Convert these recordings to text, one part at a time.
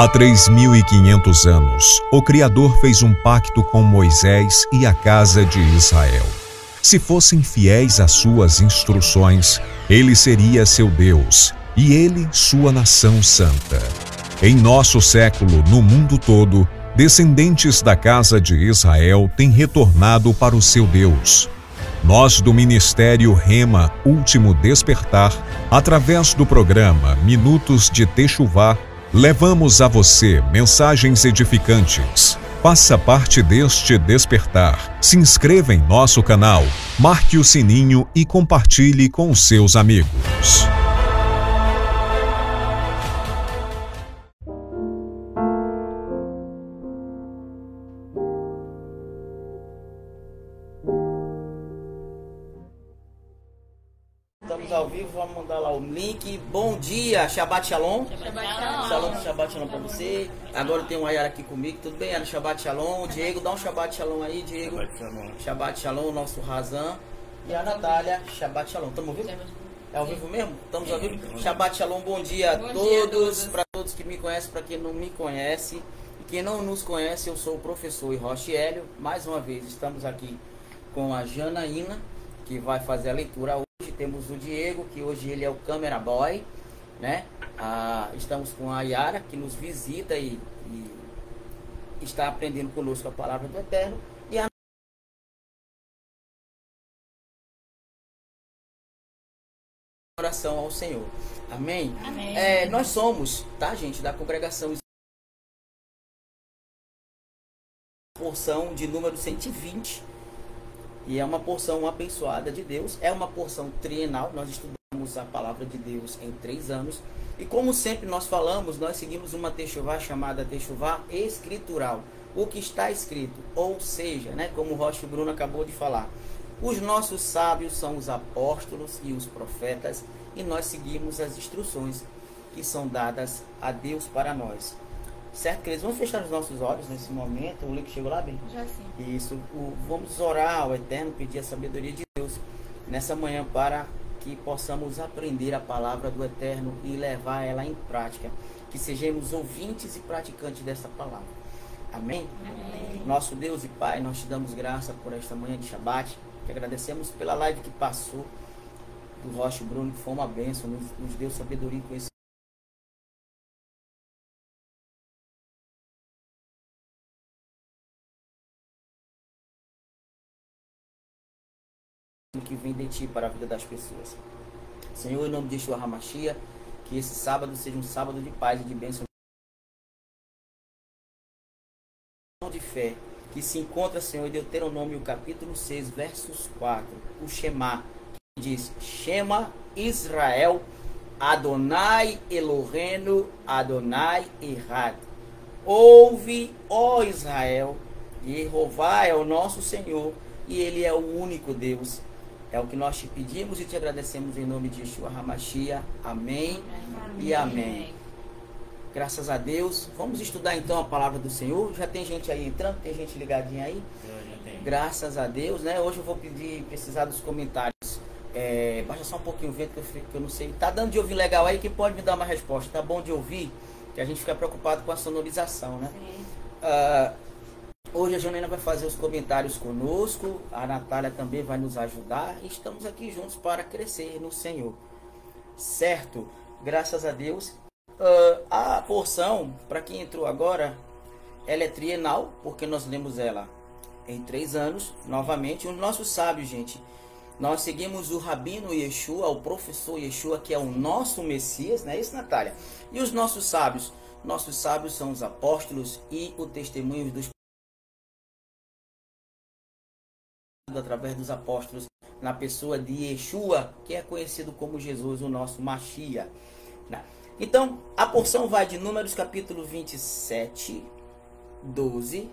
Há 3.500 anos, o Criador fez um pacto com Moisés e a casa de Israel. Se fossem fiéis às suas instruções, ele seria seu Deus e ele sua nação santa. Em nosso século, no mundo todo, descendentes da casa de Israel têm retornado para o seu Deus. Nós do Ministério Rema Último Despertar, através do programa Minutos de Techuvá, levamos a você mensagens edificantes. Faça parte deste despertar. Se inscreva em nosso canal, marque o sininho e compartilhe com seus amigos. Link. Bom dia, Shabbat Shalom. Shabbat Shalom. Shalom, Shabbat Shalom pra você. Agora tem o Ayara aqui comigo, tudo bem, Ayara? Shabbat Shalom. Diego, dá um Shabbat Shalom aí, Diego. Shabbat Shalom. Shabbat Shalom, o nosso Razan. E a Natália, Shabbat Shalom. Estamos ao vivo? É ao vivo mesmo? Estamos ao vivo? Shabbat Shalom, bom dia a Bom dia a todos. todos. Para todos que me conhecem, para quem não me conhece. E quem não nos conhece, eu sou o professor Roche Hélio. Mais uma vez, estamos aqui com a Janaína, que vai fazer a leitura hoje. Temos o Diego, que hoje ele é o camera boy, né? Ah, estamos com a Yara, que nos visita e, e está aprendendo conosco a palavra do Eterno. E a oração ao Senhor. Amém? Amém. É, nós somos, tá, gente, da congregação porção de número 120 e é uma porção abençoada de Deus, é uma porção trienal, nós estudamos a palavra de Deus em três anos. E como sempre nós falamos, nós seguimos uma techuvá chamada techuvá escritural, o que está escrito, ou seja, né, como o Rocha Bruno acabou de falar, os nossos sábios são os apóstolos e os profetas e nós seguimos as instruções que são dadas a Deus para nós. Certo, queridos? Vamos fechar os nossos olhos nesse momento. O link chegou lá, bem? Já sim. Isso. O- vamos orar ao Eterno, pedir a sabedoria de Deus nessa manhã para que possamos aprender a palavra do Eterno e levar ela em prática. Que sejamos ouvintes e praticantes dessa palavra. Amém? Amém. Nosso Deus e Pai, nós te damos graça por esta manhã de Shabat. Que agradecemos pela live que passou do Rocha Bruno, que foi uma bênção, nos, nos deu sabedoria e conhecimento. Que vem de ti para a vida das pessoas. Senhor, em nome de Yeshua Hamashia, que esse sábado seja um sábado de paz e de bênção de fé, que se encontra, Senhor, em Deuteronômio capítulo 6, versos 4, o Shema, que diz, Shema Israel, Adonai Elohenu, Adonai Errad. Ouve, ó Israel, Jeová é o nosso Senhor e Ele é o único Deus. É o que nós te pedimos e te agradecemos em nome de Yeshua Hamashia. Amém e amém. Graças a Deus. Vamos estudar então a palavra do Senhor. Já tem gente aí entrando, tem gente ligadinha aí. Eu já tenho. Graças a Deus, né? Hoje eu vou pedir, precisar dos comentários. É, baixa só um pouquinho o vento que eu, fico- que eu não sei. Tá dando de ouvir legal aí? Quem pode me dar uma resposta? Tá bom de ouvir? Que a gente fica preocupado com a sonorização, né? Ah, hoje a Janaína vai fazer os comentários conosco. A Natália também vai nos ajudar. E estamos aqui juntos para crescer no Senhor. Certo? Graças a Deus. Ah, a porção, para quem entrou agora, ela é trienal, porque nós lemos ela em três anos, novamente. Os nossos sábios, gente, nós seguimos o Rabino Yeshua, o professor Yeshua, que é o nosso Messias, não é isso, Natália? E os nossos sábios? Nossos sábios são os apóstolos e o testemunho dos através dos apóstolos na pessoa de Yeshua, que é conhecido como Jesus, o nosso Machia. Então, a porção vai de Números capítulo 27, 12.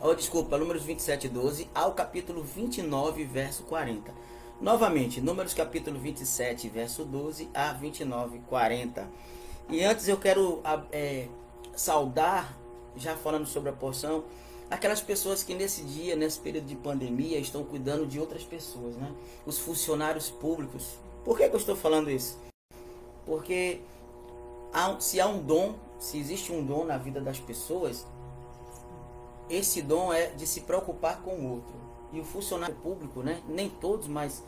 Oh, desculpa, Números 27, 12 ao capítulo 29, verso 40. Novamente, Números capítulo 27, verso 12 a 29, 40. E antes eu quero ah, é, saudar, já falando sobre a porção, aquelas pessoas que nesse dia, nesse período de pandemia, estão cuidando de outras pessoas, né? Os funcionários públicos. Por que, que eu estou falando isso? Porque há se há um dom, se existe um dom na vida das pessoas, esse dom é de se preocupar com o outro. E o funcionário público, né? Nem todos, mas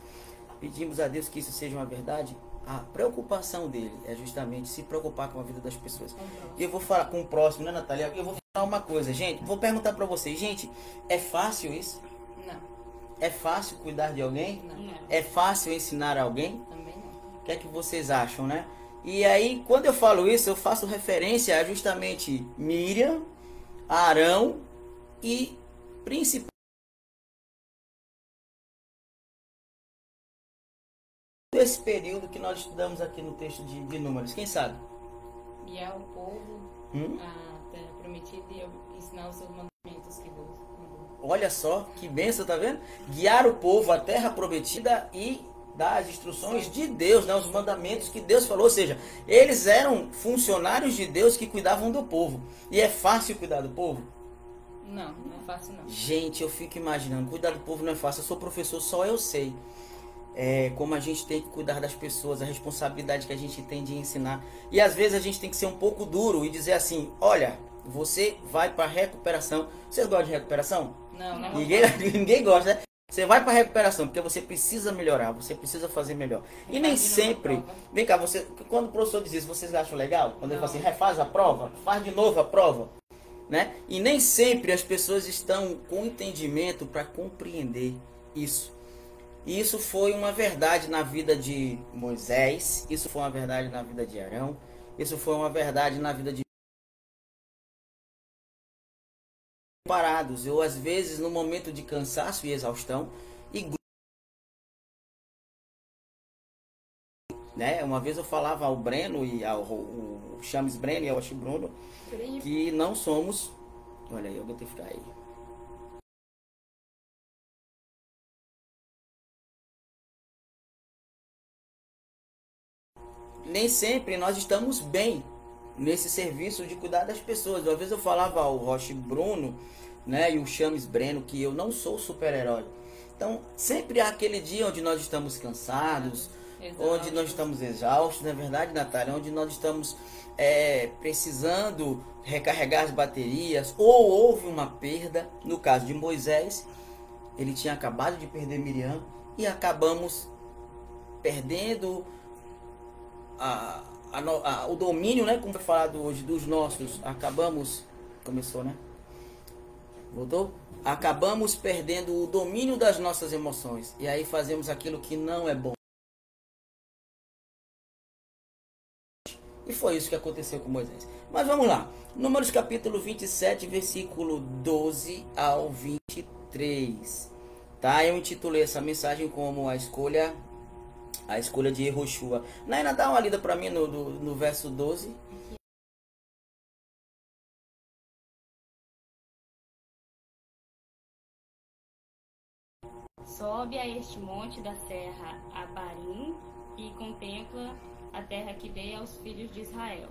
pedimos a Deus que isso seja uma verdade. A preocupação dele é justamente se preocupar com a vida das pessoas. E eu vou falar com o próximo, né, Natália? Eu vou uma coisa, gente. Vou perguntar para vocês, gente, é fácil isso? Não. É fácil cuidar de alguém? Não. É fácil ensinar alguém? Também não. O que é que vocês acham, né? E aí, quando eu falo isso, eu faço referência a justamente Miriam, Arão e principalmente esse período que nós estudamos aqui no texto de, de Números. Quem sabe? Guiar o povo Hum? à terra prometida e ensinar os seus mandamentos que Deus mandou. Olha só que benção, tá vendo? Guiar o povo à terra prometida e dar as instruções de Deus, né? os mandamentos que Deus falou. Ou seja, eles eram funcionários de Deus que cuidavam do povo. E é fácil cuidar do povo? Não, não é fácil não. Gente, eu fico imaginando, cuidar do povo não é fácil. Eu sou professor, só eu sei. É, como a gente tem que cuidar das pessoas, a responsabilidade que a gente tem de ensinar. E às vezes a gente tem que ser um pouco duro e dizer assim: olha, você vai para recuperação. Vocês gostam de recuperação? Não, não. Ninguém, ninguém gosta, né? Você vai para recuperação porque você precisa melhorar, você precisa fazer melhor. E nem Imagina uma sempre. Vem cá, você, quando o professor diz isso, vocês acham legal? Quando ele Não. fala assim, refaz a prova, faz de novo a prova. Né? E nem sempre as pessoas estão com entendimento para compreender isso. E isso foi uma verdade na vida de Moisés, isso foi uma verdade na vida de Arão, isso foi uma verdade na vida de parados. Eu às vezes no momento de cansaço e exaustão e né? Uma vez eu falava ao Breno e ao o Chames Breno e ao Oxi Bruno que não somos. Olha aí, eu vou ter que ficar aí. Nem sempre nós estamos bem nesse serviço de cuidar das pessoas. Uma vez eu falava ao Roche Bruno, né, e o Chames Breno que eu não sou super-herói. Então, sempre há aquele dia onde nós estamos cansados, Exaustos. onde nós estamos exaustos, não é verdade, Natália? Onde nós estamos é, precisando recarregar as baterias, ou houve uma perda. No caso de Moisés, ele tinha acabado de perder Miriam e acabamos perdendo a, a a- o domínio, né? Como foi falado hoje, dos nossos. Acabamos. Começou, né? Voltou? Acabamos perdendo o domínio das nossas emoções. E aí fazemos aquilo que não é bom. E foi isso que aconteceu com Moisés. Mas vamos lá. Números capítulo 27, versículo 12 ao 23. Tá? Eu intitulei essa mensagem como a escolha a escolha de Yehoshua. Naina, dá uma lida para mim no, no, no verso 12. Sobe a este monte da serra Abarim e contempla a terra que dei aos filhos de Israel.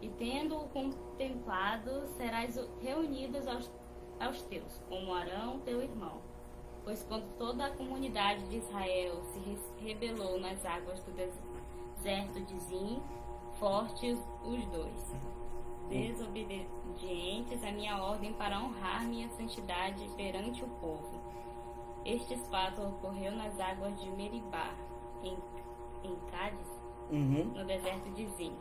E tendo-o contemplado, serás reunidos aos, aos teus, como Arão, teu irmão. Pois quando toda a comunidade de Israel se rebelou nas águas do deserto de Zim, fortes os dois, desobedientes à minha ordem para honrar minha santidade perante o povo. Este fato ocorreu nas águas de Meribá, em, em Cádiz, Uhum. no deserto de Zim.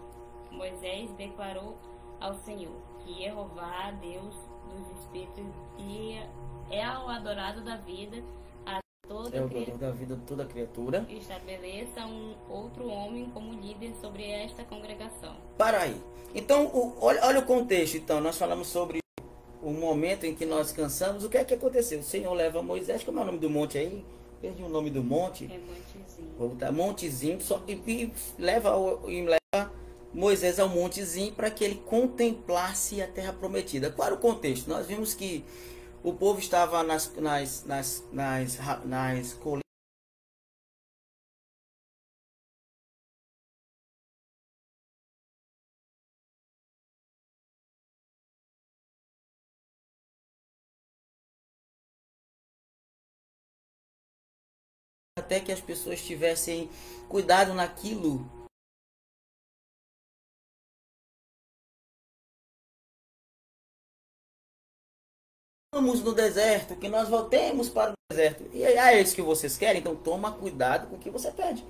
Moisés declarou ao Senhor que Jeová, Deus dos espíritos, e é o adorado da vida a toda É o dono da vida de toda criatura. Estabeleça um outro homem como líder sobre esta congregação. Para aí. Então, o- olha, olha o contexto. Então, nós falamos sobre o momento em que nós cansamos. O que é que aconteceu? O Senhor leva Moisés, como é o nome do monte aí? Perdi o nome do monte. É Montezinho. Vou botar Montezinho. Só, e, e leva, e leva Moisés ao Montezinho para que ele contemplasse a terra prometida. Qual era o contexto? Nós vimos que o povo estava nas, nas, nas, nas, nas até que as pessoas tivessem cuidado naquilo no deserto, que nós voltemos para o deserto. E é isso que vocês querem? Então toma cuidado com o que você pede.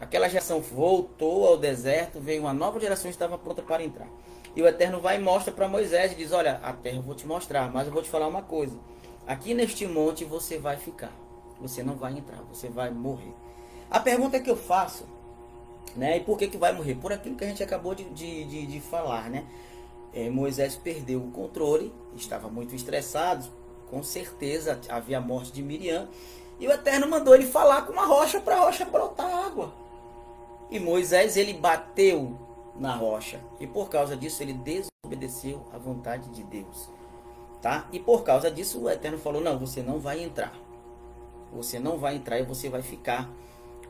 Aquela geração voltou ao deserto, veio uma nova geração estava pronta para entrar. E o Eterno vai e mostra para Moisés e diz: Olha, a terra eu vou te mostrar, mas eu vou te falar uma coisa. Aqui neste monte você vai ficar. Você não vai entrar, você vai morrer. A pergunta que eu faço, né? E por que, que vai morrer? Por aquilo que a gente acabou de, de, de, de falar, né? É, Moisés perdeu o controle, estava muito estressado, com certeza havia a morte de Miriam. E o Eterno mandou ele falar com uma rocha para a rocha brotar água. E Moisés ele bateu na rocha e por causa disso ele desobedeceu à vontade de Deus, tá? E por causa disso o Eterno falou: "Não, você não vai entrar. Você não vai entrar e você vai ficar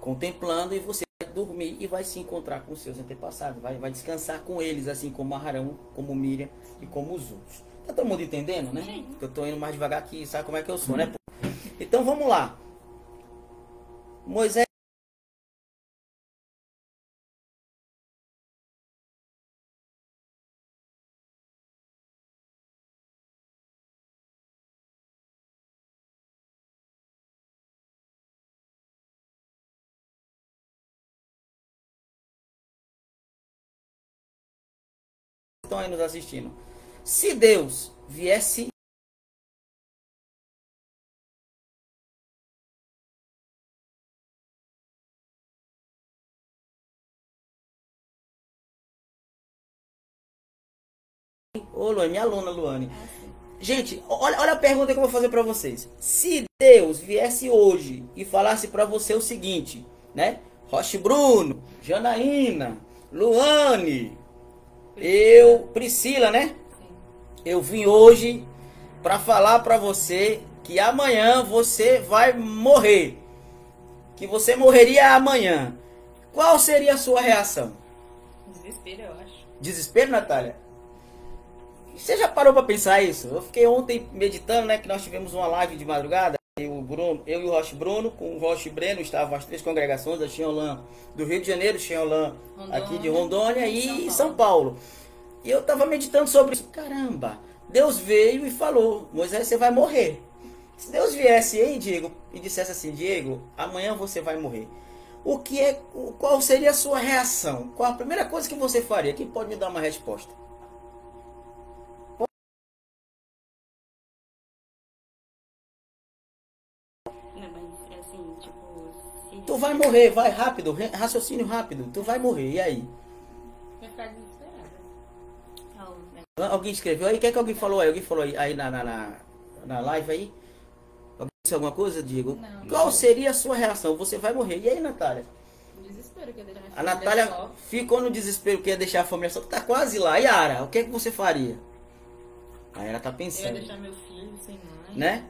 contemplando e você dormir e vai se encontrar com seus antepassados, vai, vai descansar com eles, assim como Arão, como Miriam e como os outros. Tá todo mundo entendendo, né? Sim. Eu tô indo mais devagar aqui, sabe como é que eu sou, né? Então vamos lá. Moisés aí nos assistindo. Se Deus viesse Ô, Luane, minha aluna, Luane. Gente, olha, olha a pergunta que eu vou fazer para vocês. Se Deus viesse hoje e falasse para você o seguinte, né? Roche Bruno, Janaína, Luane, eu, Priscila, né? Eu vim hoje para falar para você que amanhã você vai morrer. Que você morreria amanhã. Qual seria a sua reação? Desespero, eu acho. Desespero, Natália? Você já parou para pensar isso? Eu fiquei ontem meditando, né? Que nós tivemos uma live de madrugada. O Bruno, eu e o Roche Bruno, com o Roche Breno, estavam as três congregações da Xinholan do Rio de Janeiro, Xinholan aqui de Rondônia e São Paulo. São Paulo. E eu estava meditando sobre isso. Caramba, Deus veio e falou: Moisés, você vai morrer. Se Deus viesse aí, Diego, e dissesse assim: Diego, amanhã você vai morrer. O que é, qual seria a sua reação? Qual a primeira coisa que você faria? Quem pode me dar uma resposta? Morrer, vai rápido, raciocínio rápido. Tu vai morrer, e aí? Ficar Alguém escreveu aí? O que é que alguém falou aí? Alguém falou aí, aí na, na, na, na live aí? Alguém disse alguma coisa, Diego? Não, Qual seria a sua reação? Você vai morrer. E aí, Natália? Desespero que ia deixar a Natália só. ficou no desespero que ia deixar a família só. Tá quase lá. Yara, o que é que você faria? Aí ela tá pensando. Eu ia deixar meu filho sem mãe. Né?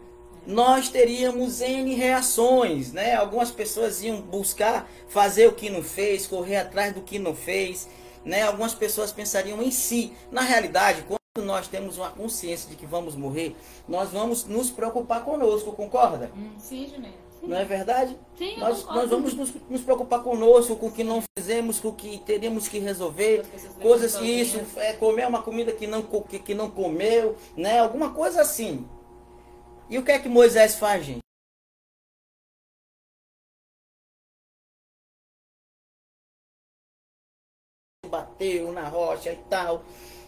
Nós teríamos N reações, né? Algumas pessoas iam buscar fazer o que não fez, correr atrás do que não fez né, algumas pessoas pensariam em si. Na realidade, quando nós temos uma consciência de que vamos morrer, nós vamos nos preocupar conosco, concorda? Hum, sim, Juliana. Não é verdade? Sim, nós, nós vamos nos, nos, preocupar conosco, com o que não fizemos, com o que teríamos que resolver, coisas que isso, é, comer uma comida que não, que, que não comeu, né? Alguma coisa assim. E o que é que Moisés faz, gente? bateu na rocha e tal.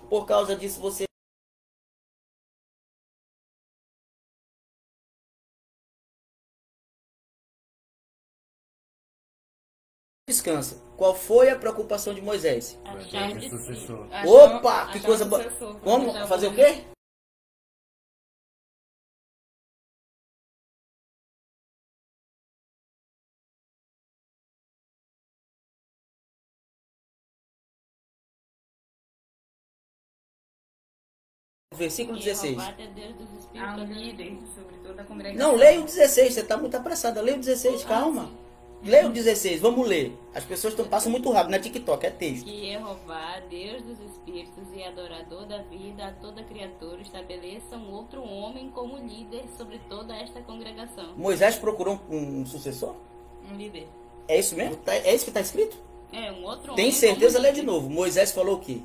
Por causa disso você descansa. Qual foi a preocupação de Moisés? Opa, que coisa boa. Vamos fazer o quê? Versículo 16. Não, leia o 16, você está muito apressada. Leia o 16, calma. Leia o 16, vamos ler. As pessoas tão, passam muito rápido, na é TikTok, é texto. Que Jeová, Deus dos Espíritos e adorador da vida, a toda criatura, estabeleça um outro homem como líder sobre toda esta congregação. Moisés procurou um, um sucessor? Um líder. É isso mesmo? Tá, é isso que está escrito? É, um outro Tem certeza? Lê de novo. Moisés falou o quê?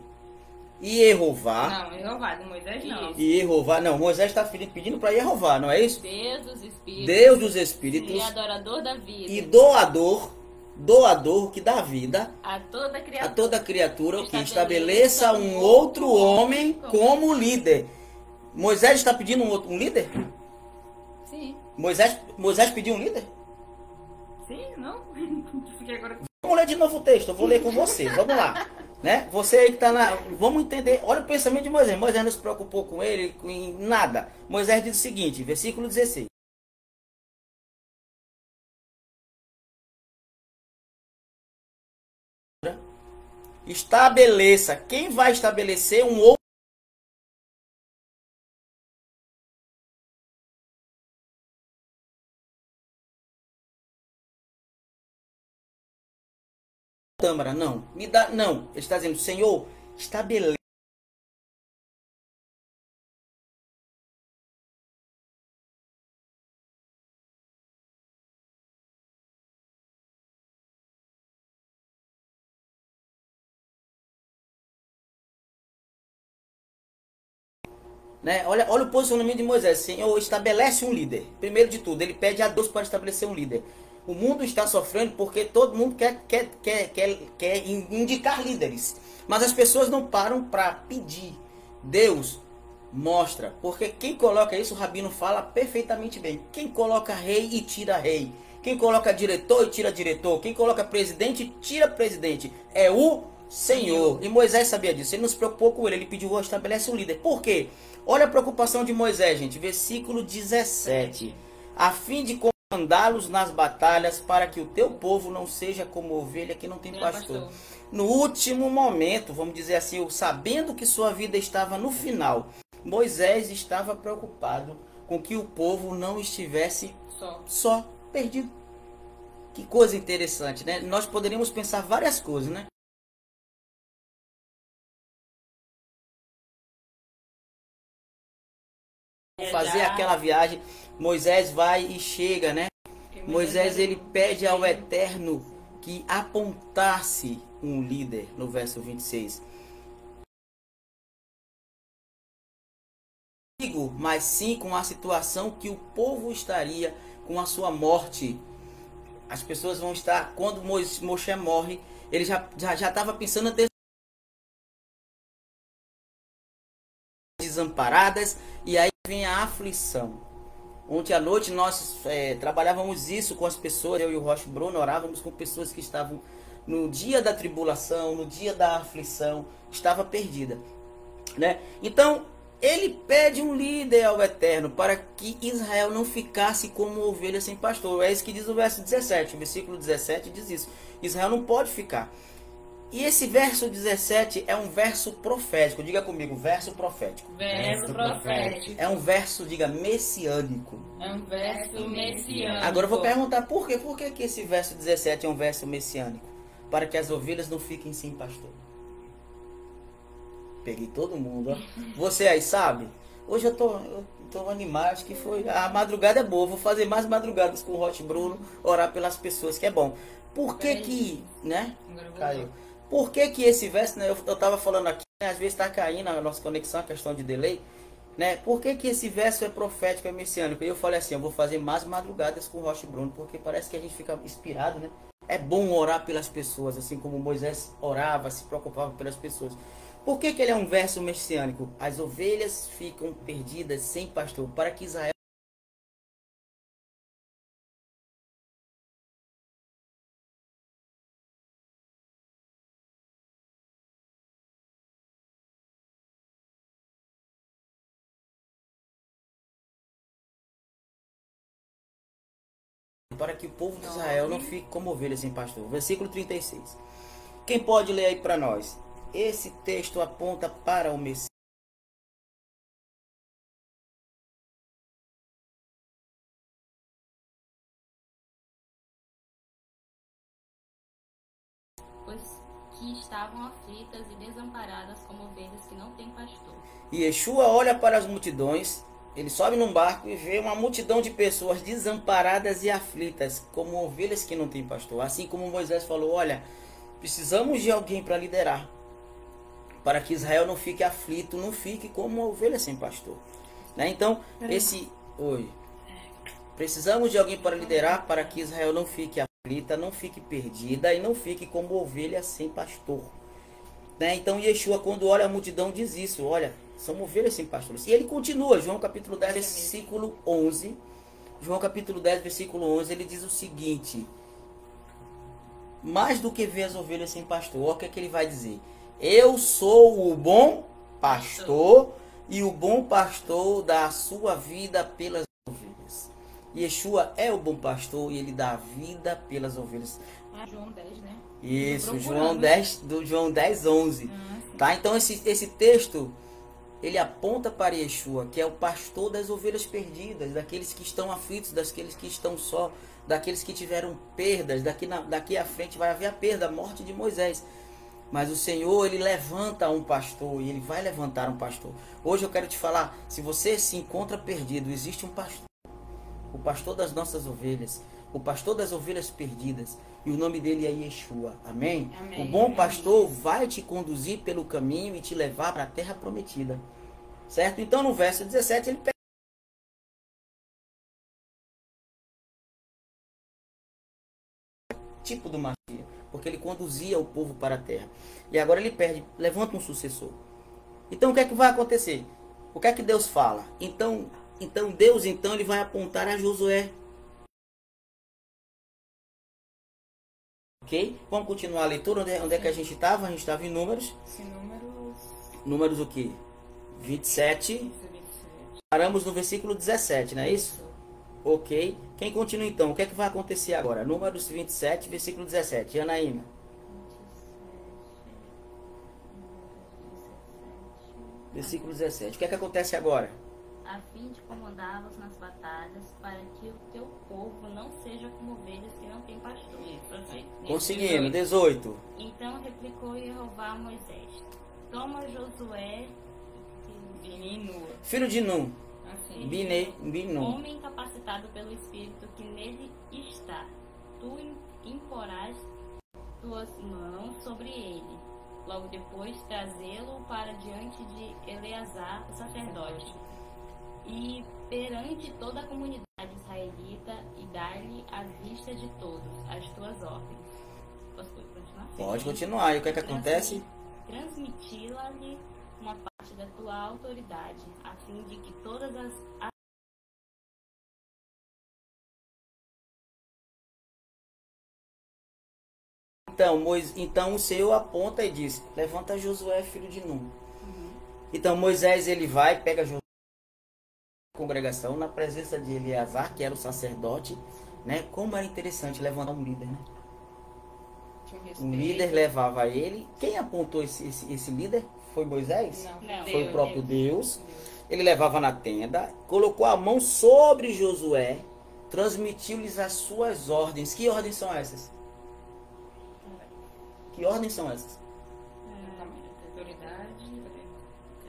E Jeová. Não, Jeová, de Moisés não. E Jeová. Não, Moisés está pedindo para Jeová, não é isso? Deus dos Espíritos. Deus dos Espíritos. E adorador da vida. E doador. Doador que dá vida a toda criatura, a toda criatura que estabeleça um outro homem como líder. Moisés está pedindo um, outro, um líder? Sim. Moisés, Moisés pediu um líder? Sim, não? Agora... Vamos ler de novo o texto, eu vou ler com você. Vamos lá. Né? Você aí que está na. Vamos entender. Olha o pensamento de Moisés. Moisés não se preocupou com ele, com nada. Moisés diz o seguinte, versículo 16. Estabeleça. Quem vai estabelecer um outro Câmara, não. Me dá, não. Ele está dizendo, Senhor, estabeleça Né? Olha, olha o posicionamento de Moisés. Senhor, estabelece um líder. Primeiro de tudo, ele pede a Deus para estabelecer um líder. O mundo está sofrendo porque todo mundo quer, quer, quer, quer, quer indicar líderes. Mas as pessoas não param para pedir. Deus mostra. Porque quem coloca isso, o Rabino fala perfeitamente bem. Quem coloca rei e tira rei. Quem coloca diretor e tira diretor. Quem coloca presidente e tira presidente. É o Senhor. E Moisés sabia disso. Ele não se preocupou com ele. Ele pediu, estabelece um líder. Por quê? Olha a preocupação de Moisés, gente. Versículo 17. A fim de mandá-los nas batalhas para que o teu povo não seja como ovelha que não tem pastor. No último momento, vamos dizer assim, sabendo que sua vida estava no final, Moisés estava preocupado com que o povo não estivesse só, só perdido. Que coisa interessante, né? Nós poderíamos pensar várias coisas, né? fazer aquela viagem. Moisés vai e chega, né? Moisés ele pede ao Eterno que apontasse um líder no verso 26. Mas sim com a situação que o povo estaria com a sua morte. As pessoas vão estar, quando Moshe morre, ele já estava já, já pensando desamparadas e aí vem a aflição. Ontem à noite nós é, trabalhávamos isso com as pessoas, eu e o Rocha Bruno orávamos com pessoas que estavam no dia da tribulação, no dia da aflição, estava perdida, né? Então ele pede um líder ao Eterno para que Israel não ficasse como ovelha sem pastor. É isso que diz o verso 17. O versículo 17 diz isso. Israel não pode ficar. E esse verso 17 é um verso profético. Diga comigo, verso profético. Verso profético. É um verso, diga, messiânico. É um verso messiânico. Agora eu vou perguntar por quê? Por que, que esse verso 17 é um verso messiânico? Para que as ovelhas não fiquem sem pastor. Peguei todo mundo, ó. Você aí sabe? Hoje eu tô, eu tô animado, acho que foi. A madrugada é boa, vou fazer mais madrugadas com o Hot Bruno, orar pelas pessoas, que é bom. Por que que, né? Caiu. Por que, que esse verso, né, eu, eu tava falando aqui, né, às vezes está caindo a nossa conexão, a questão de delay, né? Por que, que esse verso é profético, é messiânico? Eu falei assim, eu vou fazer mais madrugadas com o Rocha Bruno, porque parece que a gente fica inspirado, né? É bom orar pelas pessoas, assim como Moisés orava, se preocupava pelas pessoas. Por que, que ele é um verso messiânico? As ovelhas ficam perdidas sem pastor, para que Israel para que o povo de Israel não fique como ovelhas sem pastor. Versículo 36. Quem pode ler aí para nós? Esse texto aponta para o Messias. Pois que estavam aflitas e desamparadas como ovelhas que não têm pastor. E Yeshua olha para as multidões ele sobe num barco e vê uma multidão de pessoas desamparadas e aflitas, como ovelhas que não têm pastor. Assim como Moisés falou: Olha, precisamos de alguém para liderar, para que Israel não fique aflito, não fique como uma ovelha sem pastor. Né? Então, esse. Oi. Precisamos de alguém para liderar para que Israel não fique aflita, não fique perdida e não fique como ovelha sem pastor. Né? Então, Yeshua, quando olha a multidão, diz isso: olha, são ovelhas sem pastor. E ele continua, João capítulo 10, versículo 11. João capítulo 10, versículo 11, ele diz o seguinte: Mais do que ver as ovelhas sem pastor, olha o que, é que ele vai dizer. Eu sou o bom pastor e o bom pastor dá a sua vida pelas ovelhas. Yeshua é o bom pastor e ele dá a vida pelas ovelhas. Ah, João 10, né? Isso, João 10, do João 10, 11. Ah, tá? Então esse, esse texto ele aponta para Yeshua, que é o pastor das ovelhas perdidas, daqueles que estão aflitos, daqueles que estão só, daqueles que tiveram perdas. Daqui, na, daqui à frente vai haver a perda, a morte de Moisés. Mas o Senhor, ele levanta um pastor e ele vai levantar um pastor. Hoje eu quero te falar, se você se encontra perdido, existe um pastor. O pastor das nossas ovelhas, o pastor das ovelhas perdidas, e o nome dele é Yeshua. Amém? Amém. O bom pastor vai te conduzir pelo caminho e te levar para a terra prometida. Certo? Então no verso 17 ele tipo do Machia, porque ele conduzia o povo para a terra. E agora ele perde, levanta um sucessor. Então o que é que vai acontecer? O que é que Deus fala? Então, então Deus então ele vai apontar a Josué. Ok? Vamos continuar a leitura. Onde é, onde é que a gente estava? A gente estava em números. Sim, números. Números o quê? 27. 27. Paramos no versículo 17, não é isso? Ok. Quem continua então? O que é que vai acontecer agora? Números 27, versículo 17. Anaína. Versículo 17. O que é que acontece agora? A fim de comandá-los nas batalhas, para que o teu povo não seja como ovelhas que não têm pastor. Conseguimos, 18. Então replicou Jeová a Moisés: Toma Josué, filho de Nun, Assim, Bine, Binu. Homem capacitado pelo Espírito que nele está. Tu imporás tuas mãos sobre ele. Logo depois, trazê-lo para diante de Eleazar, o sacerdote, e perante toda a comunidade israelita, e dar-lhe à vista de todos as tuas ordens. Posso continuar? Pode continuar. E o que, é que acontece? Transmiti-la-lhe uma parte da tua autoridade, a fim de que todas as Então, Moisés, então o Senhor aponta e diz: Levanta Josué, filho de Nun. Uhum. Então Moisés ele vai, pega Josué congregação na presença de Eleazar, que era o sacerdote, né? Como era interessante levantar um líder, né? Um líder levava ele. Quem apontou esse, esse, esse líder? Foi Moisés? Não, não. Foi Deus, o próprio Deus. Deus. Ele levava na tenda, colocou a mão sobre Josué, transmitiu-lhes as suas ordens. Que ordens são essas? Que ordens são essas? É, autoridade.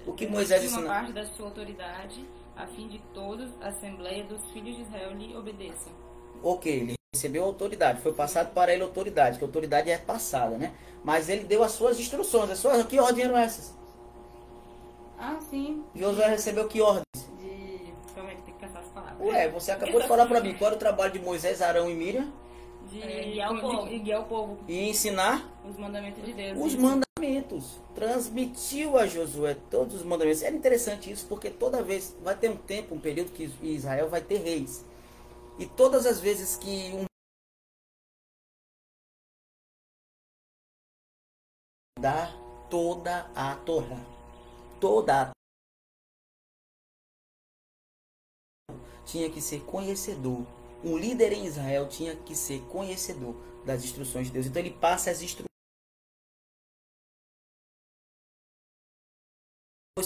O que Moisés ensinou? uma parte da sua autoridade, a fim de todos a assembleia dos filhos de Israel lhe obedeçam. Ok, ele recebeu autoridade, foi passado para ele autoridade, que autoridade é passada, né? Mas ele deu as suas instruções, as suas, que ordens eram essas? Ah, sim. Josué recebeu que ordens? De. Como é que tem que as palavras? Ué, você acabou de falar para mim qual era o trabalho de Moisés, Arão e Miriam? De é, guiar, o povo. De guiar o povo. E ensinar? Os mandamentos de Deus. Os mandamentos. Transmitiu a Josué todos os mandamentos. Era interessante isso, porque toda vez, vai ter um tempo, um período que Israel vai ter reis. E todas as vezes que um dar toda a Torá. Toda a tinha que ser conhecedor. Um líder em Israel tinha que ser conhecedor das instruções de Deus. Então ele passa as instruções.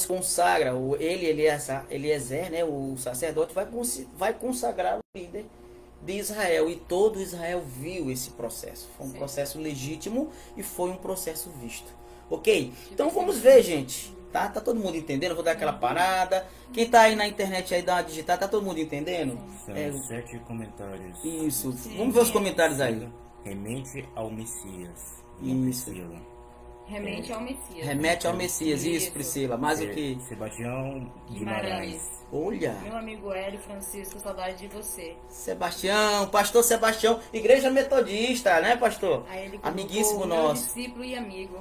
Consagra, ele, Eliezer, Eliezer né, o sacerdote, vai, vai consagrar o líder de Israel. E todo Israel viu esse processo. Foi um Sim. processo legítimo e foi um processo visto. Ok? Então vamos ver, gente. Tá? Tá todo mundo entendendo? Vou dar aquela parada. Quem tá aí na internet aí, dá uma digitar, tá todo mundo entendendo? São é, sete comentários. Isso. Sim. Vamos ver os comentários aí. Remente ao Messias. Isso. Remete ao Messias. Remete ao Messias, isso, Isso. Priscila. Mais o É, que? Sebastião Guimarães. Guimarães. Olha. Meu amigo Hélio Francisco, saudade de você. Sebastião, pastor Sebastião, igreja metodista, né, pastor? Aí ele Amiguíssimo meu nosso. discípulo e amigo.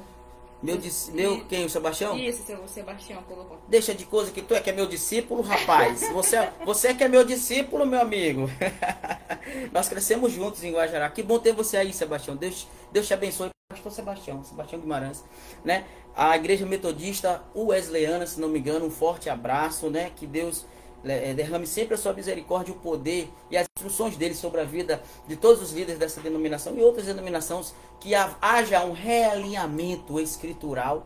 Meu, dis- meu, quem, o Sebastião? Isso, seu Sebastião colocou. Deixa de coisa que tu é que é meu discípulo, rapaz. Você, você que é meu discípulo, meu amigo. Nós crescemos juntos em Guajará. Que bom ter você aí, Sebastião. Deus, Deus te abençoe. Pastor Sebastião, Sebastião Guimarães, né? A Igreja Metodista Wesleyana, se não me engano, um forte abraço, né? Que Deus derrame sempre a sua misericórdia, o poder e as instruções dele sobre a vida de todos os líderes dessa denominação e outras denominações, que ha- haja um realinhamento escritural,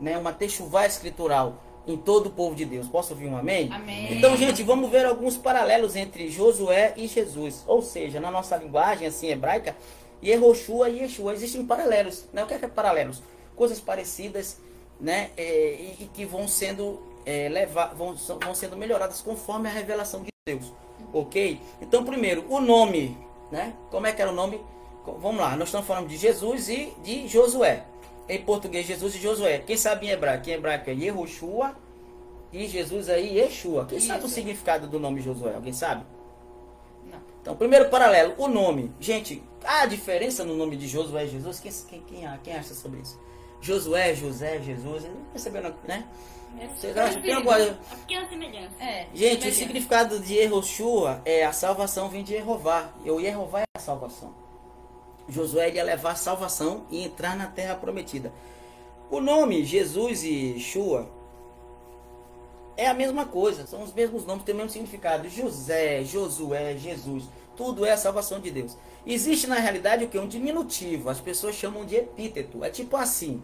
né? Uma techuvá escritural em todo o povo de Deus. Posso ouvir um amém? Amém. Então, gente, vamos ver alguns paralelos entre Josué e Jesus. Ou seja, na nossa linguagem assim hebraica, Yehoshua e Yeshua existem paralelos. Né? O que é, que é paralelos? Coisas parecidas, né? É, e, e que vão sendo é, leva- vão, vão sendo melhoradas conforme a revelação de Deus. Ok? Então, primeiro, o nome, né? Como é que era o nome? Vamos lá, nós estamos falando de Jesus e de Josué. Em português, Jesus e Josué. Quem sabe em hebraico? Em hebraico é Yehoshua e Jesus aí, Yeshua. Quem sabe o Isso. significado do nome Josué? Alguém sabe? Não. Então, primeiro paralelo, o nome. Gente, há diferença no nome de Josué e Jesus? Quem, quem, quem, quem acha sobre isso? Josué, José, Jesus, não percebendo, né? Vocês acham que tem alguma... A pequena semelhança. É, Gente, o significado de Yehoshua é a salvação vem de Jeová. E o Jeová é a salvação. Josué ia levar a salvação e entrar na terra prometida. O nome Jesus e Yeshua é a mesma coisa, são os mesmos nomes, têm o mesmo significado. José, Josué, Jesus, tudo é a salvação de Deus. Existe na realidade o que? Um diminutivo, as pessoas chamam de epíteto. É tipo assim,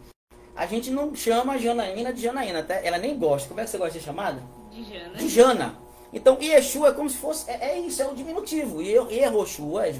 a gente não chama Janaína de Janaína, tá? ela nem gosta. Como é que você gosta de ser chamada? De Jana. de Jana. Então, Yeshua é como se fosse. É, é isso, é o diminutivo. E Yehoshua é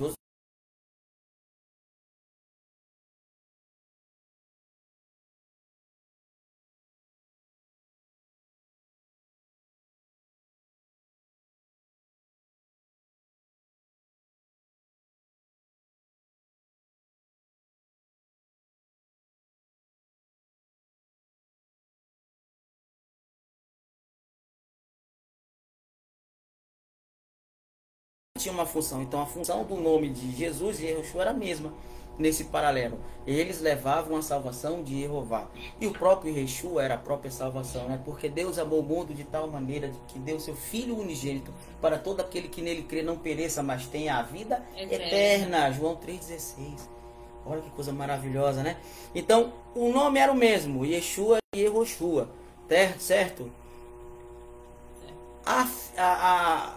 tinha uma função. Então a função do nome de Jesus e Yehoshua era a mesma nesse paralelo. Eles levavam a salvação de Jeová. E o próprio Yeshua era a própria salvação, né? Porque Deus amou o mundo de tal maneira que deu seu Filho unigênito para todo aquele que nele crê não pereça, mas tenha a vida Eterna. João 3,16. Olha que coisa maravilhosa, né? Então, o nome era o mesmo, Yeshua e Yehoshua, certo? A, a, a,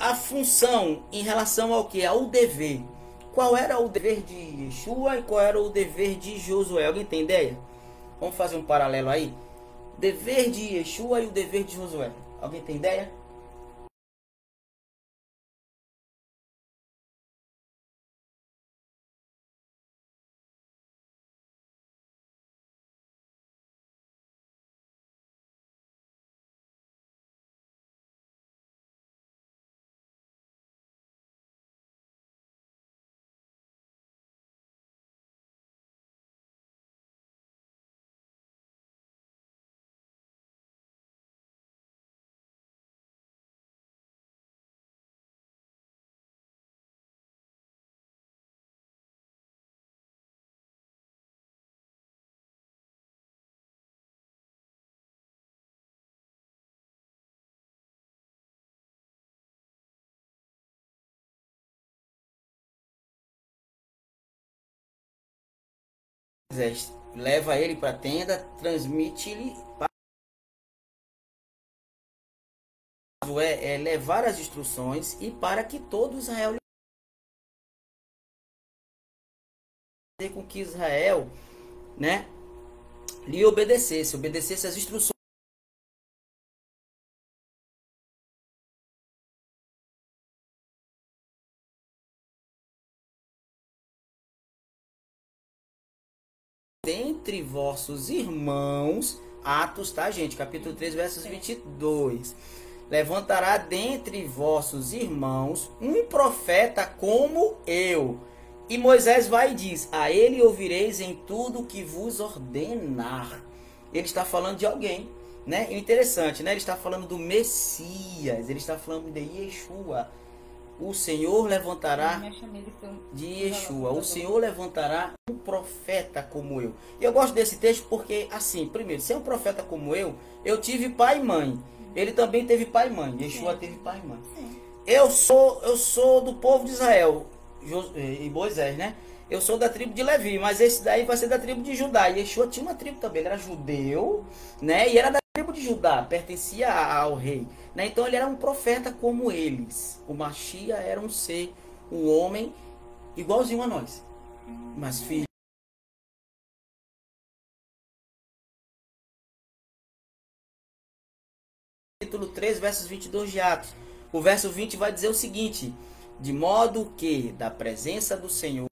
a função em relação ao que? Ao dever. Qual era o dever de Yeshua e qual era o dever de Josué? Alguém tem ideia? Vamos fazer um paralelo aí? Dever de Yeshua e o dever de Josué. Alguém tem ideia? Moisés leva ele para a tenda, transmite-lhe é, é levar as instruções e para que todo Israel com que Israel, né, lhe obedecesse, obedecesse as instruções. Dentre vossos irmãos, Atos, tá, gente? Capítulo 3, versos 22. Levantará dentre vossos irmãos um profeta como eu, E Moisés vai e diz: A ele ouvireis em tudo que vos ordenar. Ele está falando de alguém, né? Interessante, né? Ele está falando do Messias, ele está falando de Yeshua. O Senhor levantará de Yeshua. O Senhor levantará um profeta como eu. E eu gosto desse texto porque, assim, primeiro, se é um profeta como eu, eu tive pai e mãe. Ele também teve pai e mãe. Yeshua teve pai e mãe. Eu sou, eu sou do povo de Israel. E Moisés, né? Eu sou da tribo de Levi, mas esse daí vai ser da tribo de Judá. E Yeshua tinha uma tribo também, ele era judeu, né? E era da de Judá, pertencia ao rei. Né? Então ele era um profeta como eles. O Machia era um ser, um homem igualzinho a nós, mas filho. Capítulo 3, versos 22 de Atos. O verso 20 vai dizer o seguinte: De modo que da presença do Senhor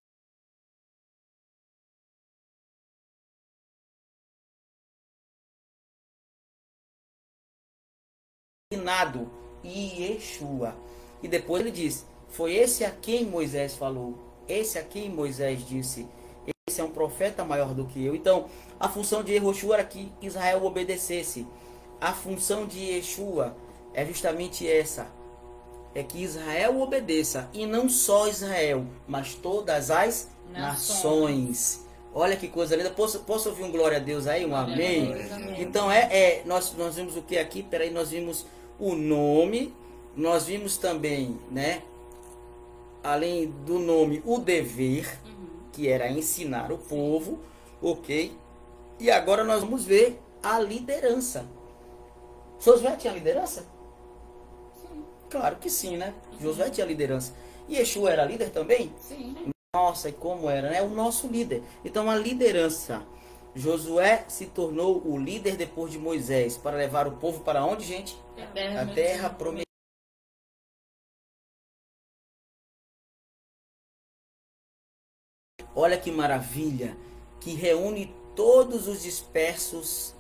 ensinado Yeshua. E depois ele diz: Foi esse a quem Moisés falou, esse a quem Moisés disse. Esse é um profeta maior do que eu. Então, a função de Yeshua era que Israel obedecesse. A função de Yeshua é justamente essa: é que Israel obedeça. E não só Israel, mas todas as nações. nações. Olha que coisa linda. Posso, posso ouvir um glória a Deus aí? Um amém? amém. Então, é, é nós, nós vimos o que aqui? Peraí, nós vimos o nome, nós vimos também, né? Além do nome, o dever, uhum. que era ensinar o povo, ok? E agora nós vamos ver a liderança. Josué tinha liderança? Sim. Claro que sim, né? Uhum. Josué tinha liderança. E Yeshua era líder também? Sim. Nossa, e como era, né? O nosso líder. Então a liderança. Josué se tornou o líder depois de Moisés para levar o povo para onde, gente? A terra, a terra prometida. Olha que maravilha, que reúne todos os dispersos,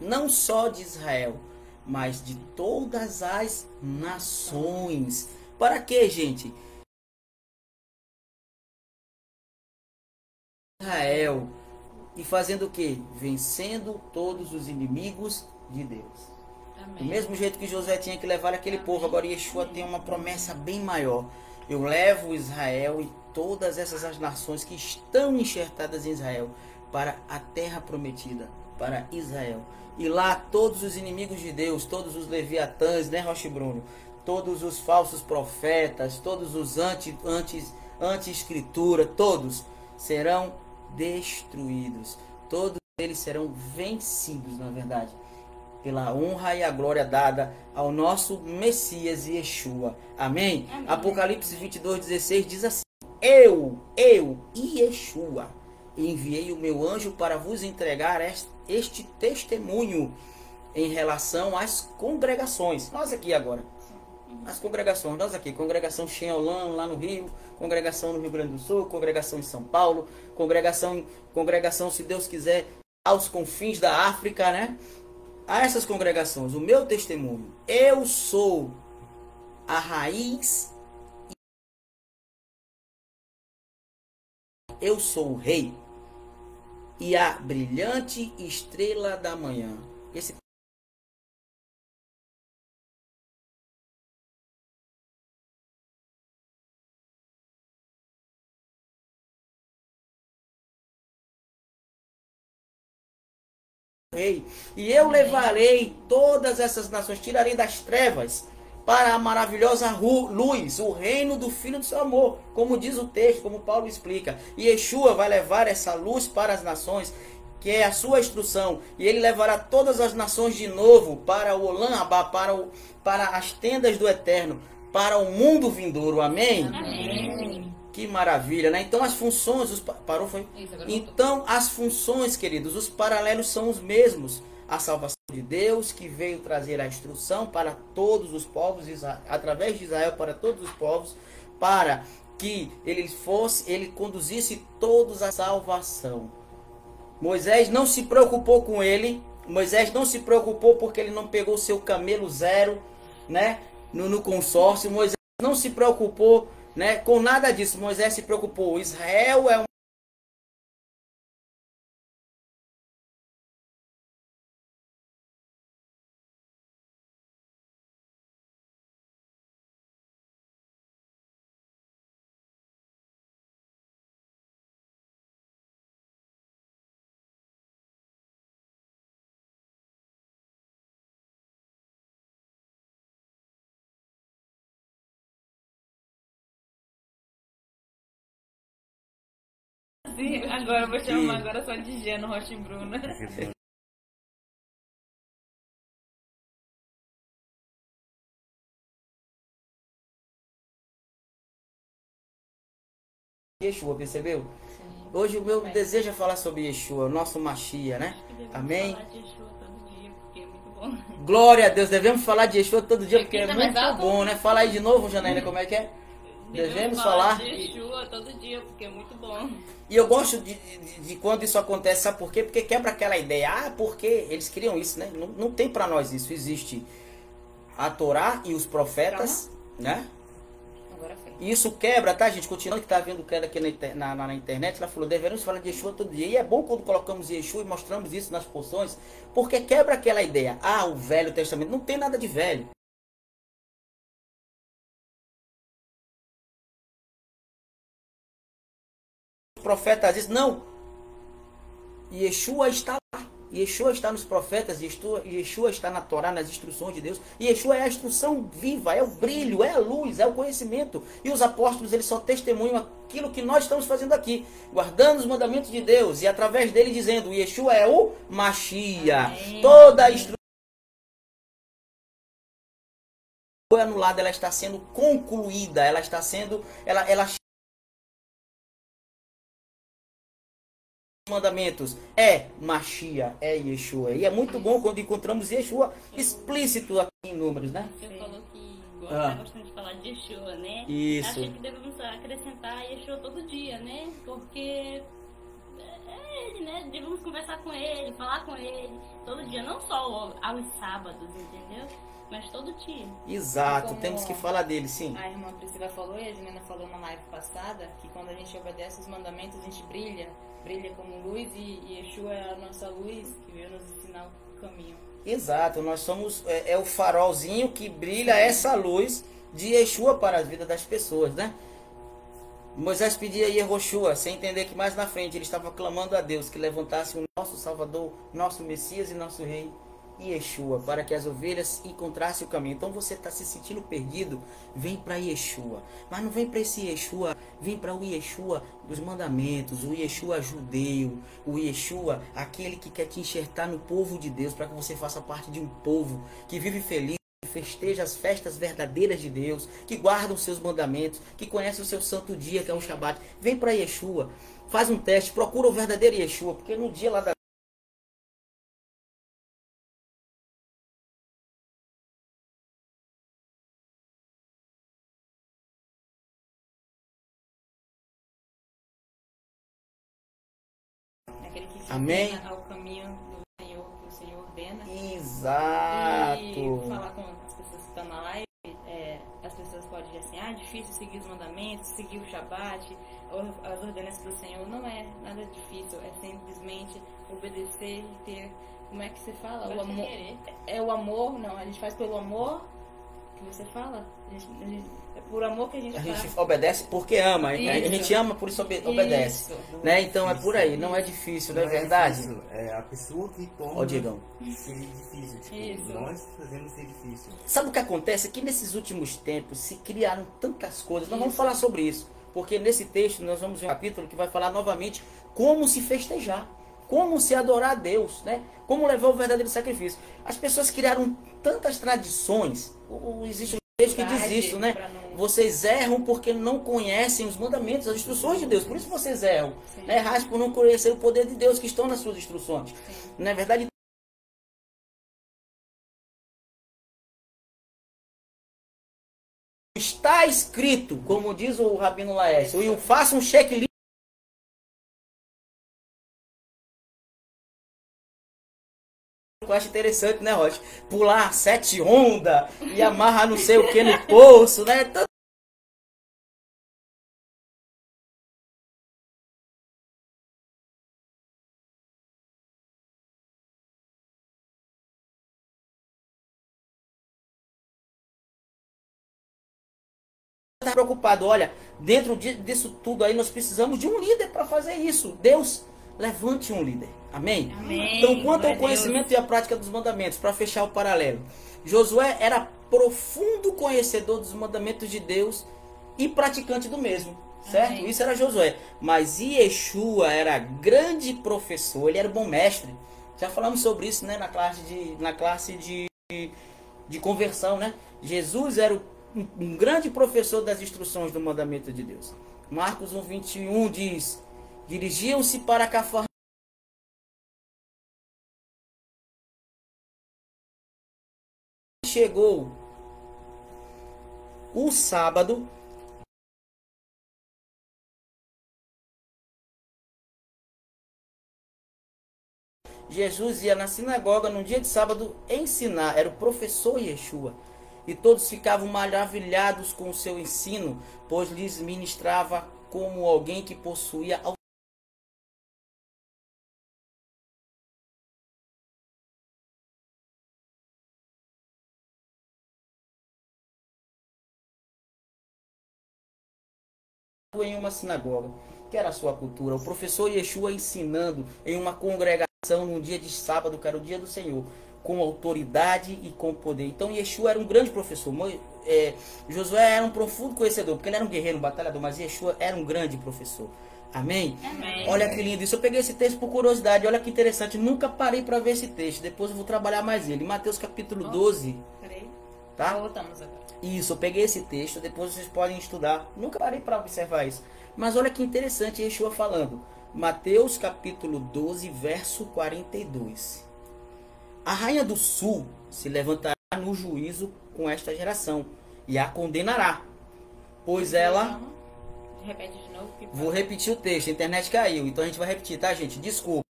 não só de Israel, mas de todas as nações. Para quê, gente? Israel. E fazendo o quê? Vencendo todos os inimigos de Deus. Amém. Do mesmo jeito que José tinha que levar aquele Amém. povo, agora Yeshua tem uma promessa bem maior. Eu levo Israel e todas essas nações que estão enxertadas em Israel para a terra prometida, para Israel. E lá todos os inimigos de Deus, todos os leviatãs, né, Roche Bruno? Todos os falsos profetas, todos os anti, anti, anti-escritura, todos serão destruídos. Todos eles serão vencidos, na verdade pela honra e a glória dada ao nosso Messias Yeshua. Amém? Amém. Apocalipse 22, 16 diz assim: Eu, eu, Yeshua, enviei o meu anjo para vos entregar este testemunho em relação às congregações. Nós aqui agora. As congregações, nós aqui, congregação Xenolão lá no Rio, congregação no Rio Grande do Sul, congregação em São Paulo, congregação, congregação, se Deus quiser, aos confins da África, né? a essas congregações o meu testemunho. Eu sou a raiz. Eu sou o rei e a brilhante estrela da manhã. Esse rei, e eu levarei todas essas nações, tirarei das trevas para a maravilhosa luz, o reino do Filho do seu amor, como diz o texto, como Paulo explica. E Yeshua vai levar essa luz para as nações, que é a sua instrução, e ele levará todas as nações de novo para o Olam Abá, para, o, para as tendas do eterno, para o mundo vindouro. Amém? Amém. Que maravilha, né? Então as funções, os, parou foi? Então as funções, queridos, os paralelos são os mesmos. A salvação de Deus que veio trazer a instrução para todos os povos, através de Israel para todos os povos, para que ele fosse, ele conduzisse todos a salvação. Moisés não se preocupou com ele. Moisés não se preocupou porque ele não pegou seu camelo zero, né, no, no consórcio. Moisés não se preocupou né? Com nada disso, Moisés se preocupou. Israel é um Sim, agora eu vou chamar agora só de Geno Rocha e Bruna. Yeshua, percebeu? Hoje o meu desejo é falar sobre Yeshua, o nosso Machia, né? Amém? Dia, é. Glória a Deus, devemos falar de Yeshua todo dia, porque é Repita, muito bom, né? Fala aí de novo, Janaína, como é que é? Devemos falar. de Yeshua todo dia, porque é muito bom. E eu gosto de, de- de quando isso acontece, sabe por quê? Porque quebra aquela ideia. Ah, porque eles criam isso, né? Não, não tem pra nós isso. Existe a Torá e os profetas, né? Agora foi. E isso quebra, tá, gente? Continuando que tá vendo queda aqui na, na- na internet, ela falou, devemos falar de Yeshua todo dia. E é bom quando colocamos Yeshua e mostramos isso nas porções, porque quebra aquela ideia. Ah, o Velho Testamento. Não tem nada de velho. Profetas dizem, não. Yeshua está lá. Yeshua está nos profetas, Yeshua, está na Torá, nas instruções de Deus. Yeshua é a instrução viva, é o brilho, é a luz, é o conhecimento. E os apóstolos, eles só testemunham aquilo que nós estamos fazendo aqui, guardando os mandamentos de Deus e através dele dizendo, Yeshua é o Machia. Toda a instrução foi anulada, ela está sendo concluída, ela está sendo, ela, ela mandamentos é Machia, é Yeshua. E é muito bom quando encontramos Yeshua explícito aqui em números, né? Você falou que Ah. gosta bastante de falar de Yeshua, né? Isso. Acho que devemos acrescentar Yeshua todo dia, né? Porque é ele, né? Devemos conversar com ele, falar com ele todo dia, não só ao- aos sábados, entendeu? Mas todo dia. Exato, Como- temos que falar dele, sim. A irmã Priscila falou e a Juliana falou na live passada que quando a gente obedece os mandamentos, a gente brilha, brilha como luz e, e Yeshua é a nossa luz que veio nos ensinar o caminho. Exato, nós somos é, é o farolzinho que brilha essa luz de Yeshua para a vida das pessoas, né? Moisés pedia a Yehoshua, sem entender que mais na frente ele estava clamando a Deus que levantasse o nosso Salvador, nosso Messias e nosso Rei, Yeshua, para que as ovelhas encontrassem o caminho. Então você está se sentindo perdido, vem para Yeshua. Mas não vem para esse Yeshua, vem para o Yeshua dos mandamentos, o Yeshua judeu, o Yeshua, aquele que quer te enxertar no povo de Deus, para que você faça parte de um povo que vive feliz festeja as festas verdadeiras de Deus, que guarda os seus mandamentos, que conhece o seu santo dia, que é o Shabat. Vem para Yeshua, faz um teste, procura o verdadeiro Yeshua, porque no dia lá da Amém. inclina ao caminho do Senhor, que o Senhor ordena. Exato. E falar com as pessoas que estão na live, é, as pessoas podem dizer assim, ah, é difícil seguir os mandamentos, seguir o Shabat, as ordenanças do Senhor. Não é nada difícil, é simplesmente obedecer e ter, como é que você fala? O amor. querer. É o amor, não, a gente faz pelo amor que você fala. A gente, a gente- é por amor que a gente A faz. gente obedece porque ama, a Isso. gente ama por isso obe- obedece. Isso. Né? Então é por aí, não é difícil, não é verdade? difícil, É a pessoa que toma Ó, Diegão. ser difícil. Tipo, Isso. nós fazemos ser difícil. Sabe o que acontece? É que nesses últimos tempos se criaram tantas coisas. Nós vamos falar sobre isso. Porque nesse texto nós vamos ver um capítulo que vai falar novamente como se festejar. Como se adorar a Deus, né? Como levar o verdadeiro sacrifício. As pessoas criaram tantas tradições. Existe um texto que diz isso, né? Vocês erram porque não conhecem os mandamentos, as instruções de Deus. Por isso vocês erram. Sim. Né? Errais por não conhecer o poder de Deus que estão nas suas instruções. Sim. Na verdade, está escrito, como diz o Rabino Laércio, e faça um checklist. tu interessante, né, Rocha? Pular sete onda e amarrar não sei o que no poço, né? tá preocupado. Olha, dentro disso tudo aí nós precisamos de um líder para fazer isso. Deus levante um líder. Amém? Amém. Então, quanto ao conhecimento e a prática dos mandamentos, para fechar o paralelo, Josué era profundo conhecedor dos mandamentos de Deus e praticante do mesmo. Certo? Amém. Isso era Josué. Mas Yeshua era grande professor, ele era bom mestre. Já falamos sobre isso né, na classe de, na classe de, de conversão. Né? Jesus era o- um, um grande professor das instruções do mandamento de Deus. Marcos 1, 21 diz: Dirigiam-se para Cafarnaum. Chegou o sábado, Jesus ia na sinagoga no dia de sábado ensinar, era o professor Yeshua. E todos ficavam maravilhados com o seu ensino, pois lhes ministrava como alguém que possuía au- em uma sinagoga, que era a sua cultura. O professor Yeshua ensinando em uma congregação num dia de sábado, que era o dia do Senhor, com autoridade e com poder. Então Yeshua era um grande professor. É, Josué era um profundo conhecedor, porque ele era um guerreiro, um batalhador, mas Yeshua era um grande professor. Amém? Amém. Olha que lindo isso. Eu peguei esse texto por curiosidade. Olha que interessante. Nunca parei para ver esse texto. Depois eu vou trabalhar mais ele. Mateus capítulo 12, Peraí. Tá? Voltamos agora. Isso, eu peguei esse texto, depois vocês podem estudar. Nunca parei para observar isso. Mas olha que interessante Yeshua falando. Mateus capítulo 12, verso 42. A rainha do sul se levantará no juízo com esta geração e a condenará. Pois ela. Repete de novo. Vou repetir o texto, a internet caiu, então a gente vai repetir, tá, gente? Desculpa.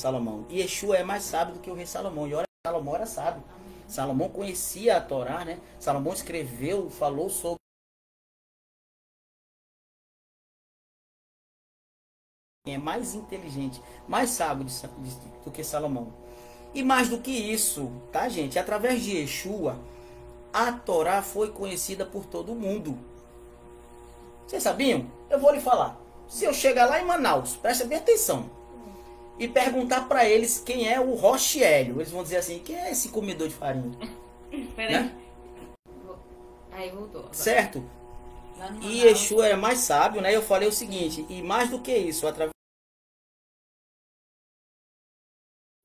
Salomão. E Yeshua é mais sábio do que o rei Salomão. E olha, Salomão era sábio. Salomão conhecia a Torá, né? Salomão escreveu, falou sobre é mais inteligente, mais sábio de de- do que Salomão. E mais do que isso, tá, gente? Através de Yeshua, a Torá foi conhecida por todo mundo. Vocês sabiam? Eu vou lhe falar. Se eu chegar lá em Manaus, presta bem atenção, e perguntar para eles quem é o Rochélio, eles vão dizer assim: quem é esse comedor de farinha? Peraí. Né? Aí voltou. agora. Certo? E Yeshua é mais sábio, né? Eu falei o seguinte, e mais do que isso, através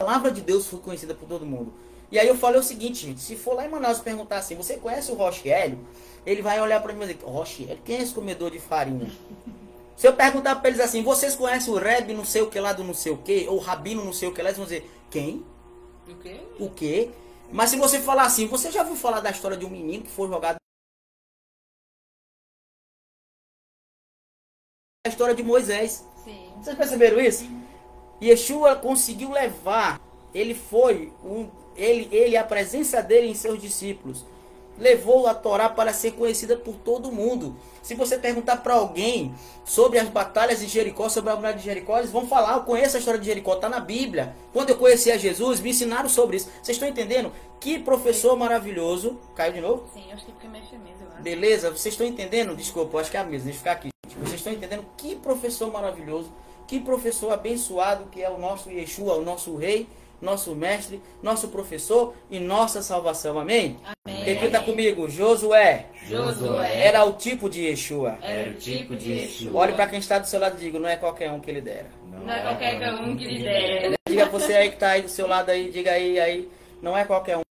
a palavra de Deus foi conhecida por todo mundo. E aí eu falei o seguinte, gente, se for lá em Manaus perguntar assim, você conhece o Rochélio? Ele vai olhar para mim e dizer, Rochélio, quem é esse comedor de farinha? Se eu perguntar para eles assim, vocês conhecem o Reb não sei o que lá do não sei o que, ou Rabino não sei o que lá, eles vão dizer, quem? O quê? O quê? Mas se você falar assim, você já ouviu falar da história de um menino que foi jogado a história de Moisés. Sim. Vocês perceberam isso? Yeshua conseguiu levar, ele foi um, ele, ele a presença dele em seus discípulos levou a Torá para ser conhecida por todo mundo. Se você perguntar para alguém sobre as batalhas de Jericó, sobre a muralha de Jericó, eles vão falar, eu conheço a história de Jericó, está na Bíblia. Quando eu conheci a Jesus, me ensinaram sobre isso. Vocês estão entendendo? Que professor maravilhoso. Caiu de novo? Sim, acho que porque mexe acho. Beleza? Vocês estão entendendo? Desculpa, eu acho que é a mesa, deixa eu ficar aqui. Vocês estão entendendo que professor maravilhoso, que professor abençoado que é o nosso Yeshua, o nosso rei, nosso mestre, nosso professor e nossa salvação. Amém? Amém. Repita comigo, Josué. Josué. Era o tipo de Yeshua. Era o tipo de Yeshua. Olhe para quem está do seu lado e diga, não é qualquer um que ele dera. Não é qualquer um que lhe der. Diga você aí que está aí do seu lado aí, diga aí, aí, não é qualquer um.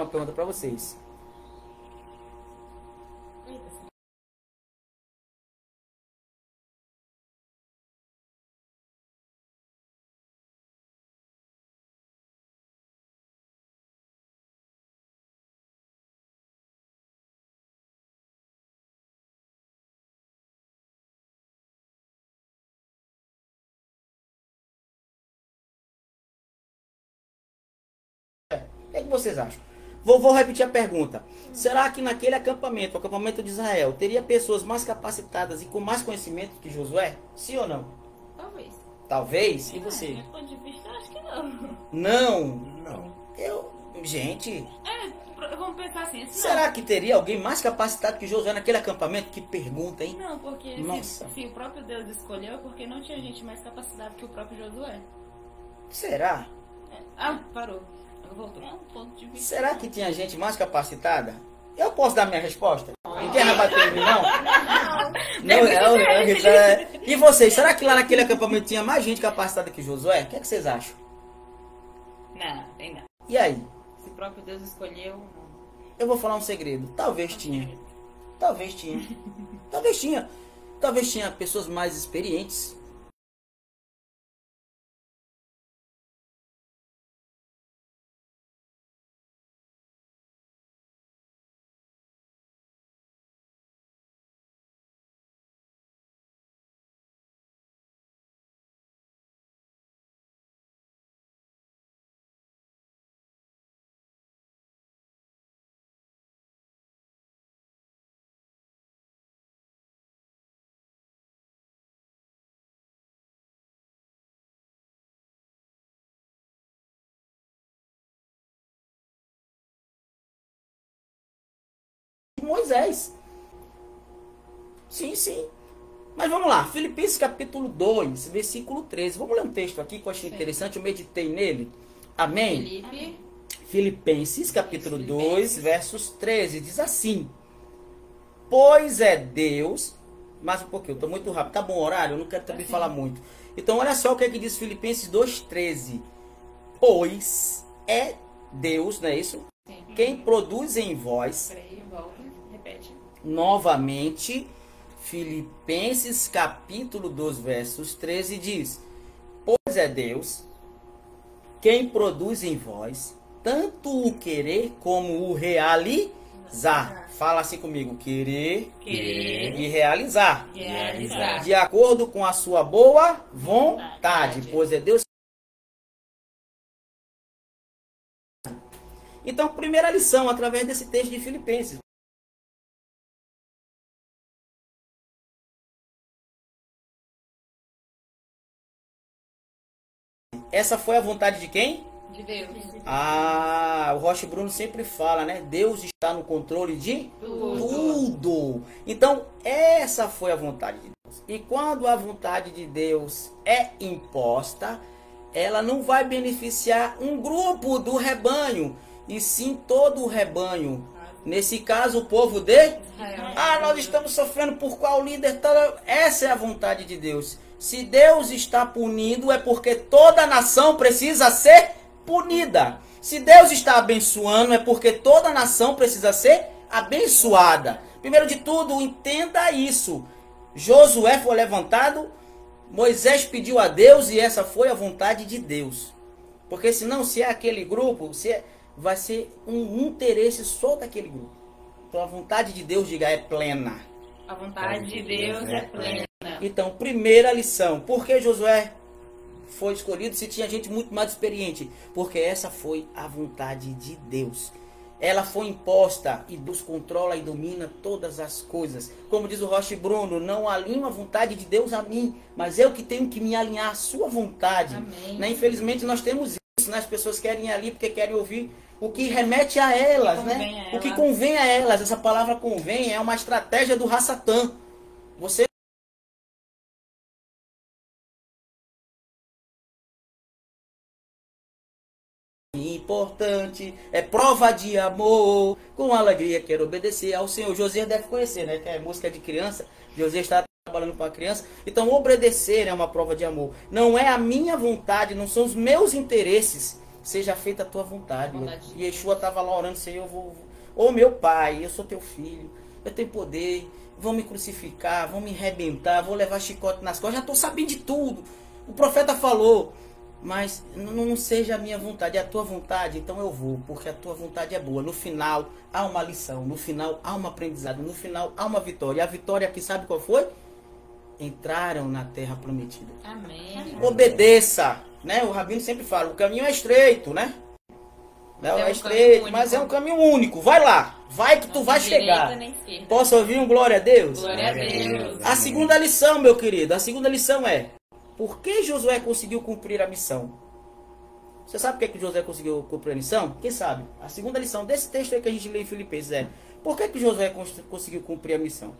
Uma pergunta para vocês. Que, é que vocês acham? Vou, vou repetir a pergunta. Será que naquele acampamento, o acampamento de Israel, teria pessoas mais capacitadas e com mais conhecimento que Josué? Sim ou não? Talvez. Talvez. E Do você? meu ponto de vista, eu acho que não. Não. Não. Eu. Gente, É, vamos pensar assim. assim, será que teria alguém mais capacitado que Josué naquele acampamento? Que pergunta, hein? Não, porque se, Nossa. se o próprio Deus escolheu, é porque não tinha gente mais capacitada que o próprio Josué. Será? É. Ah, parou. Voltou. Um ponto de vista. Será que tinha gente mais capacitada? Eu posso dar minha resposta? Ninguém vai bater em mim, não? Não, é, é, é, é. E vocês, será que lá naquele acampamento tinha mais gente capacitada que Josué? O que, é que vocês acham? Não, tem não. E aí? Se o próprio Deus escolheu, não. Eu vou falar um segredo. Talvez tinha. Talvez tinha. Talvez tinha. Talvez tinha pessoas mais experientes. Moisés. Sim, sim. Mas vamos lá, Filipenses capítulo 2, versículo 13. Vamos ler um texto aqui que eu achei interessante, eu meditei nele. Amém? Felipe, Filipenses capítulo 2, versos 13, diz assim: Pois é Deus, mais um pouquinho, eu tô muito rápido, tá bom horário? Eu não quero também falar muito. Então, olha só o que é que diz Filipenses 2,13. Pois é Deus, não é isso? Sim. Quem produz em vós repete. novamente, Filipenses capítulo 2, versos 13 diz: Pois é Deus quem produz em vós tanto o querer como o realizar. Fala assim comigo: querer, Querer. e realizar. Realizar. De acordo com a sua boa vontade, pois é Deus. Então, primeira lição através desse texto de Filipenses. Essa foi a vontade de quem? De Deus. Ah, o Roche Bruno sempre fala, né? Deus está no controle de Tudo. tudo. Então, essa foi a vontade de Deus. E quando a vontade de Deus é imposta, ela não vai beneficiar um grupo do rebanho, e sim todo o rebanho. Nesse caso, o povo de ah, nós estamos sofrendo por qual líder? Essa é a vontade de Deus. Se Deus está punindo, é porque toda nação precisa ser punida. Se Deus está abençoando, é porque toda nação precisa ser abençoada. Primeiro de tudo, entenda isso. Josué foi levantado, Moisés pediu a Deus e essa foi a vontade de Deus. Porque senão, se é aquele grupo, se é- vai ser um interesse só daquele grupo. Então a vontade de Deus, diga, é plena. A vontade de Deus é plena. Então, primeira lição. Por que Josué foi escolhido se tinha gente muito mais experiente? Porque essa foi a vontade de Deus. Ela foi imposta e Deus controla e domina todas as coisas. Como diz o Roche Bruno, não alinho a vontade de Deus a mim, mas eu que tenho que me alinhar à sua vontade. Amém. Né? Infelizmente nós temos isso, né? as pessoas querem ir ali porque querem ouvir o que remete a elas, né? a O que convém a elas. Essa palavra convém é uma estratégia do Rassatã. Você importante, é prova de amor, com alegria quero obedecer ao Senhor. Josias deve conhecer, né? Que é música de criança. Josias está trabalhando com a criança. Então, obedecer é uma prova de amor. Não é a minha vontade, não são os meus interesses. Seja feita a tua vontade. Vontade. E Yeshua estava lá orando, Senhor, eu vou. Ô meu pai, eu sou teu filho, eu tenho poder, vão me crucificar, vão me arrebentar, vou levar chicote nas costas, já estou sabendo de tudo. O profeta falou, mas não, não seja a minha vontade, é a tua vontade, então eu vou, porque a tua vontade é boa. No final há uma lição, no final há um aprendizado, no final há uma vitória. E a vitória aqui, sabe qual foi? Entraram na terra prometida. Amém. Obedeça, né? O rabino sempre fala, o caminho é estreito, né? Não, É é, um estreito, mas é um caminho único. Vai lá, vai que tu Não vai tem direita chegar. Posso ouvir um glória a Deus? Glória a Deus. A segunda lição, meu querido, a segunda lição é: por que Josué conseguiu cumprir a missão? Você sabe por que, que Josué conseguiu cumprir a missão? Quem sabe? A segunda lição desse texto aí que a gente lê em Filipenses é: por que, que Josué cons- conseguiu cumprir a missão?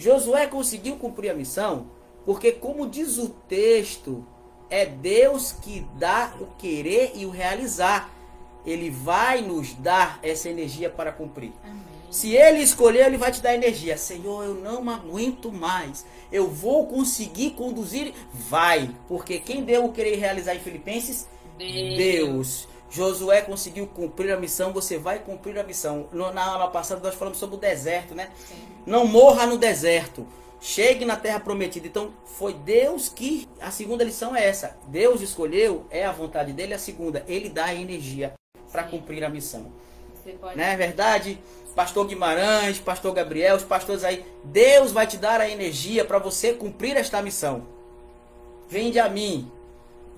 Josué conseguiu cumprir a missão porque, como diz o texto, é Deus que dá o querer e o realizar. Ele vai nos dar essa energia para cumprir. Se ele escolher, ele vai te dar energia. Senhor, eu não aguento mais. Eu vou conseguir conduzir. Vai. Porque quem deu o querer realizar em Filipenses? Deus. Josué conseguiu cumprir a missão, você vai cumprir a missão. Na aula passada nós falamos sobre o deserto, né? Não morra no deserto. Chegue na terra prometida. Então, foi Deus que. A segunda lição é essa. Deus escolheu, é a vontade dele. A segunda, ele dá a energia para Sim. cumprir a missão. Pode Não é verdade? Pastor Guimarães, Pastor Gabriel, os pastores aí, Deus vai te dar a energia para você cumprir esta missão. Vende a mim.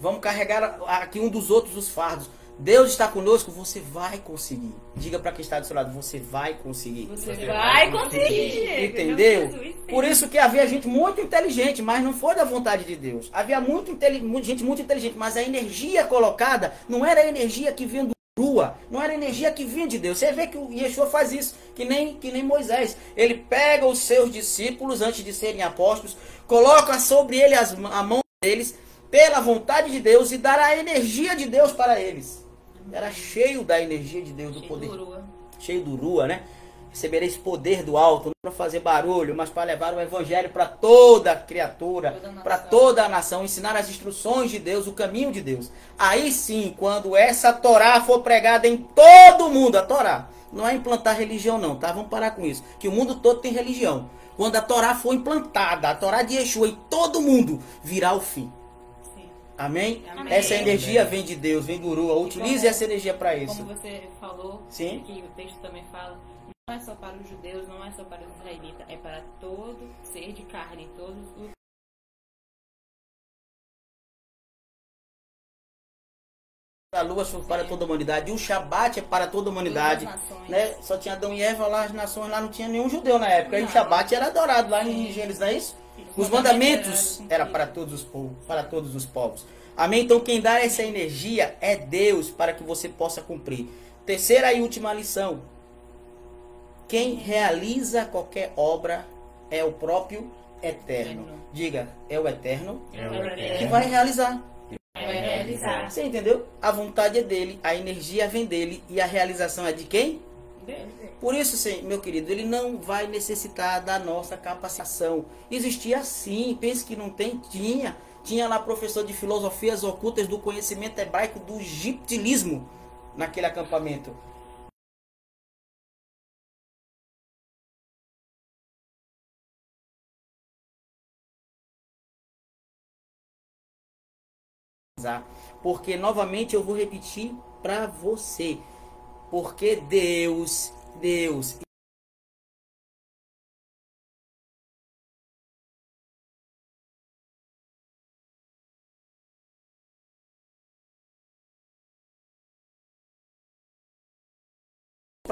Vamos carregar aqui um dos outros os fardos. Deus está conosco, você vai conseguir. Diga para quem está do seu lado, você vai conseguir. Você Você vai vai conseguir. conseguir. Entendeu? Jesus. Por isso que havia gente muito inteligente, mas não foi da vontade de Deus. Havia muito gente muito inteligente, mas a energia colocada não era a energia que vinha do rua, não era a energia que vinha de Deus. Você vê que o Yeshua faz isso, que nem, que nem Moisés. Ele pega os seus discípulos antes de serem apóstolos, coloca sobre ele as, a mão deles, pela vontade de Deus, e dará a energia de Deus para eles. Era cheio da energia de Deus, do poder cheio do rua, né? Recebereis poder do alto, não para fazer barulho, mas para levar o evangelho para toda criatura, para toda a nação, ensinar as instruções de Deus, o caminho de Deus. Aí sim, quando essa Torá for pregada em todo mundo, a Torá, não é implantar religião não, tá? Vamos parar com isso, que o mundo todo tem religião. Quando a Torá for implantada, a Torá de Yeshua em todo mundo, virá o fim. Amém? Amém. Essa energia vem de Deus, vem do Rua. Utilize como- essa energia para isso. Como você falou, Sim. que o texto também fala, não é só para os judeus, não é só para os israelitas, é para todo ser de carne, todos os A lua foi para toda a humanidade. E o Shabat é para toda a humanidade. Né? Só tinha Adão e Eva lá, as nações lá não tinha nenhum judeu na época. E o Não. Shabat era adorado lá em Gênesis, não é isso? Os mandamentos era para todos os povos, para todos os povos. Amém? Então quem dá essa energia é Deus para que você possa cumprir. Terceira e última lição. Quem realiza qualquer obra é o próprio eterno. Eterno. Diga, é o eterno É o Vai que eterno. vai realizar. vai realizar. Você entendeu? A vontade é dele, a energia vem dele e a realização é de quem? Por isso, meu querido, ele não vai necessitar da nossa capacitação. Existia sim, pense que não tem, tinha. Tinha lá professor de filosofias ocultas do conhecimento hebraico do egiptilismo naquele acampamento. Porque novamente eu vou repetir para você. Porque Deus, Deus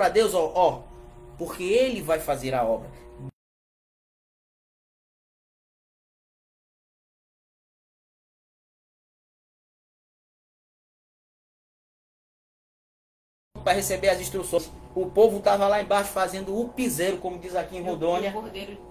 para Deus, ó, ó, porque ele vai fazer a obra. Para receber as instruções. O povo estava lá embaixo fazendo o piseiro, como diz aqui em Rondônia.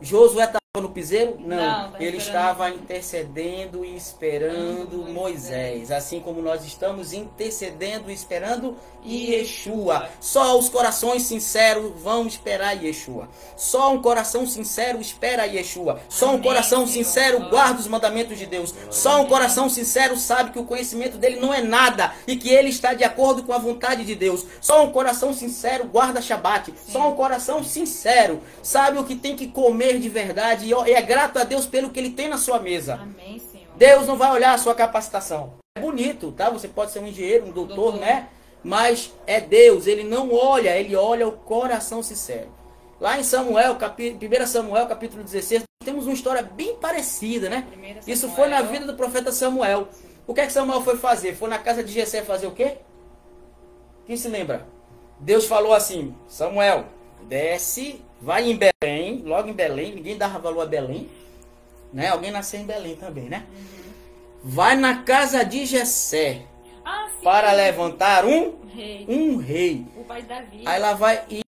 Josué estava no piseiro? Não. Não, ele estava intercedendo e esperando Moisés. Moisés. Assim como nós estamos intercedendo e esperando Yeshua. Só os corações sinceros vão esperar Yeshua. Só um coração sincero espera Yeshua. Só um Amém, coração sincero guarda os mandamentos de Deus. Só um coração sincero sabe que o conhecimento dele não é nada e que ele está de acordo com a vontade de Deus. Só um coração sincero guarda Shabat. Só um coração sincero sabe o que tem que comer de verdade e e é grato a Deus pelo que ele tem na sua mesa. Amém, Senhor. Deus não vai olhar a sua capacitação. É bonito, tá? Você pode ser um engenheiro, um doutor, Doutor. né? Mas é Deus, ele não olha, ele olha o coração sincero. Lá em Samuel, capi... 1 Samuel, capítulo 16, temos uma história bem parecida, né? Isso foi na vida do profeta Samuel. O que é que Samuel foi fazer? Foi na casa de Jessé fazer o quê? Quem se lembra? Deus falou assim: Samuel, desce, vai em Belém, logo em Belém, ninguém dava valor a Belém. Né? Alguém nasceu em Belém também, né? Vai na casa de Jessé Ah, para levantar um, Rei. um rei. O pai de Davi. Aí lá vai e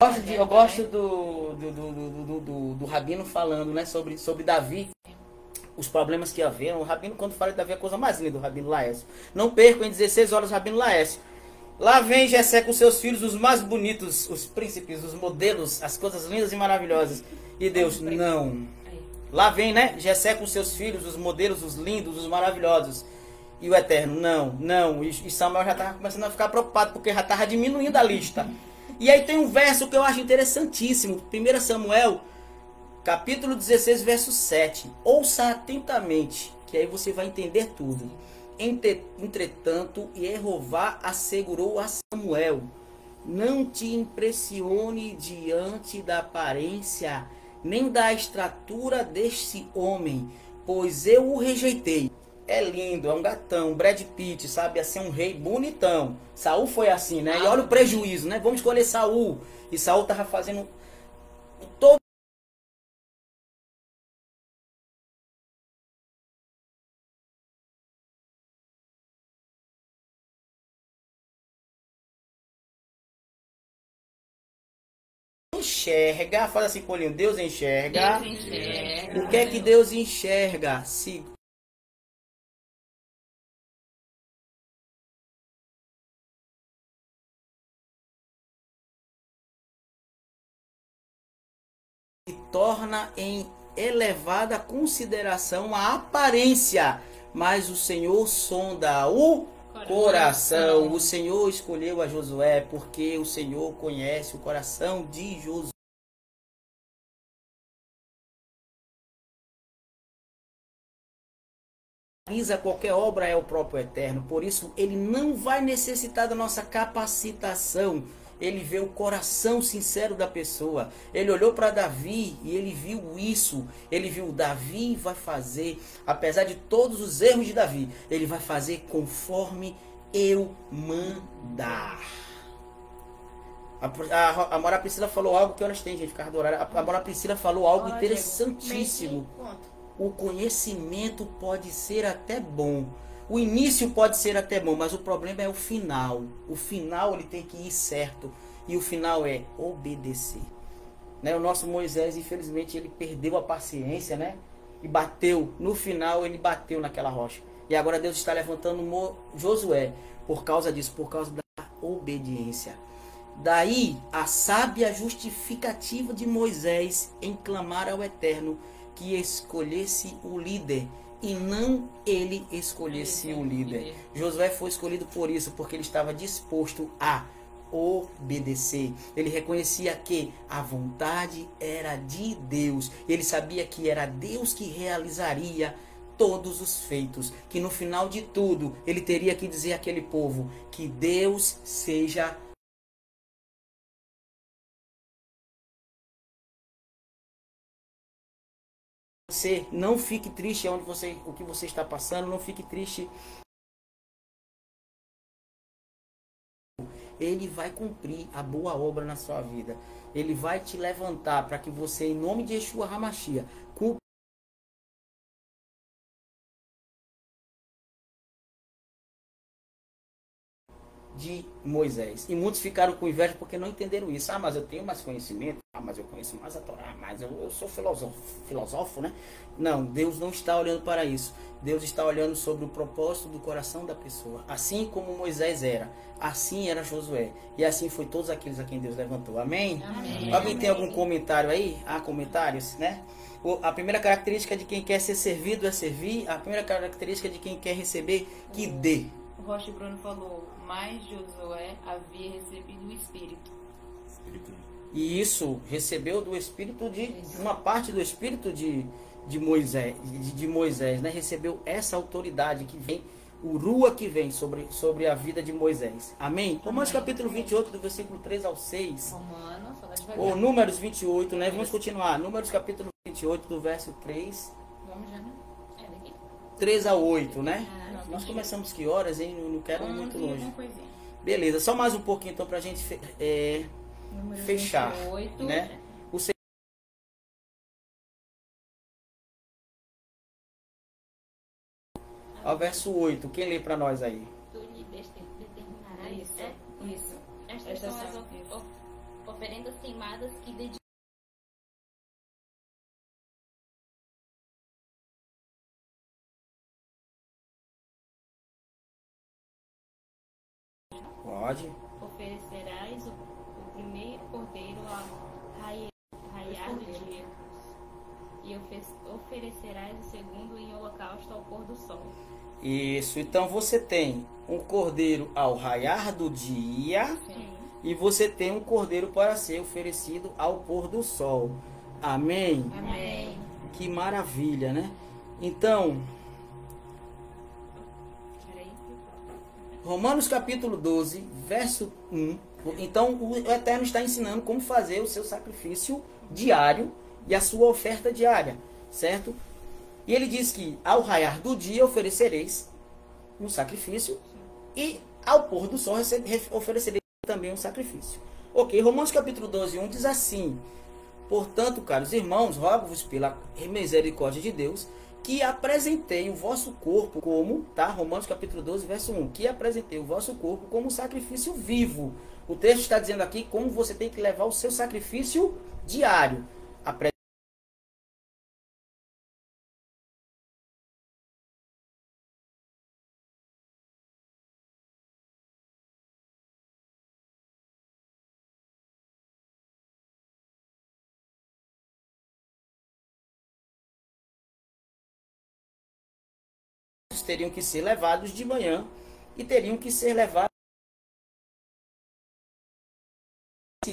Eu gosto, de- eu gosto do, do, do, do, do, do- do Rabino falando né, sobre, sobre Davi, os problemas que haveram. O Rabino, quando fala de Davi, a coisa mais linda do Rabino Laércio. Não percam em 16 horas o Rabino Laércio. Lá vem Jessé com seus filhos, os mais bonitos, os príncipes, os modelos, as coisas lindas e maravilhosas. E Deus, não. Lá vem, né? Jessé com seus filhos, os modelos, os lindos, os maravilhosos. E o Eterno, não, não. E e Samuel já estava começando a ficar preocupado, porque já estava diminuindo a lista. E aí tem um verso que eu acho interessantíssimo. 1 Samuel, capítulo 16, verso 7. Ouça atentamente, que aí você vai entender tudo. Entre- Entretanto, Jeová assegurou a Samuel: Não te impressione diante da aparência, nem da estatura deste homem, pois eu o rejeitei. É lindo, é um gatão, Brad Pitt, sabe? Assim, um rei bonitão. Saul foi assim, né? E olha o prejuízo, né? Vamos escolher Saul. E Saul tava fazendo todo enxerga, fala assim, Paulinho, Deus enxerga. Deus enxerga. O que é que Deus enxerga? Se torna em elevada consideração a aparência, mas o Senhor sonda o coração. O Senhor escolheu a Josué porque o Senhor conhece o coração de Josué. qualquer obra é o próprio Eterno. Por isso, ele não vai necessitar da nossa capacitação. Ele vê o coração sincero da pessoa. Ele olhou para Davi e ele viu isso. Ele viu Davi vai fazer, apesar de todos os erros de Davi, ele vai fazer conforme eu mandar. A, a, a Mora Priscila falou algo que horas tem, gente, ficar do horário. A, a Mora Priscila falou algo Ó, interessantíssimo. O conhecimento pode ser até bom. O início pode ser até bom, mas o problema é o final. O final ele tem que ir certo. E o final é obedecer. Né? O nosso Moisés, infelizmente, ele perdeu a paciência, né? E bateu. No final, ele bateu naquela rocha. E agora Deus está levantando Mo- Josué por causa disso, por causa da obediência. Daí a sábia justificativa de Moisés em clamar ao Eterno que escolhesse o líder e não ele escolhesse o líder. Josué foi escolhido por isso, porque ele estava disposto a obedecer. Ele reconhecia que a vontade era de Deus. Ele sabia que era Deus que realizaria todos os feitos, que no final de tudo ele teria que dizer àquele povo que Deus seja não fique triste onde você o que você está passando, não fique triste. Ele vai cumprir a boa obra na sua vida. Ele vai te levantar para que você, em nome de Yeshua Hamashia, de Moisés. E muitos ficaram com inveja porque não entenderam isso. Ah, mas eu tenho mais conhecimento. Ah, mas eu conheço mais a Torá. Mas eu, eu sou filósofo, filósofo, né? Não, Deus não está olhando para isso. Deus está olhando sobre o propósito do coração da pessoa. Assim como Moisés era, assim era Josué. E assim foi todos aqueles a quem Deus levantou. Amém? Amém. Alguém tem algum comentário aí? Há comentários, né? A primeira característica de quem quer ser servido é servir. A primeira característica de quem quer receber, que dê. O Rocha Bruno falou, mas Josué havia recebido o Espírito. Espírito E isso recebeu do espírito de uma parte do espírito de, de Moisés, de, de Moisés, né? Recebeu essa autoridade que vem, o rua que vem sobre, sobre a vida de Moisés. Amém? Romanos capítulo 28, do versículo 3 ao 6. Romano, fala devagar. Ou Números 28, né? Vamos continuar. Números capítulo 28. 28, do verso 3, Vamos já, né? É daqui? 3 a 8, né? Ah, Nós começamos que horas, hein? Não não quero ir muito longe. Beleza, só mais um pouquinho então pra gente fe- é, Fechar, 28, né? O ao verso 8. Quem lê pra nós aí? Isso, É, isso. Estas Estas são as oferendas queimadas que dedicam. Pode. Oferecerás o, o primeiro cordeiro ao raia- raiar do dia. E ofe- oferecerás o segundo em holocausto ao pôr do sol. Isso. Então você tem um cordeiro ao raiar do dia Sim. e você tem um cordeiro para ser oferecido ao pôr do sol. Amém? Amém. Que maravilha, né? Então, Romanos capítulo 12, verso 1. Então, o Eterno está ensinando como fazer o seu sacrifício diário e a sua oferta diária, certo? E ele diz que ao raiar do dia oferecereis um sacrifício e ao pôr do sol rece- re- oferecereis também um sacrifício. Ok, Romanos capítulo 12, 1 diz assim: Portanto, caros irmãos, rogo-vos pela misericórdia de Deus que apresentei o vosso corpo como, tá? Romanos capítulo 12, verso 1, que apresentei o vosso corpo como sacrifício vivo. O texto está dizendo aqui como você tem que levar o seu sacrifício diário. Teriam que ser levados de manhã e teriam que ser levados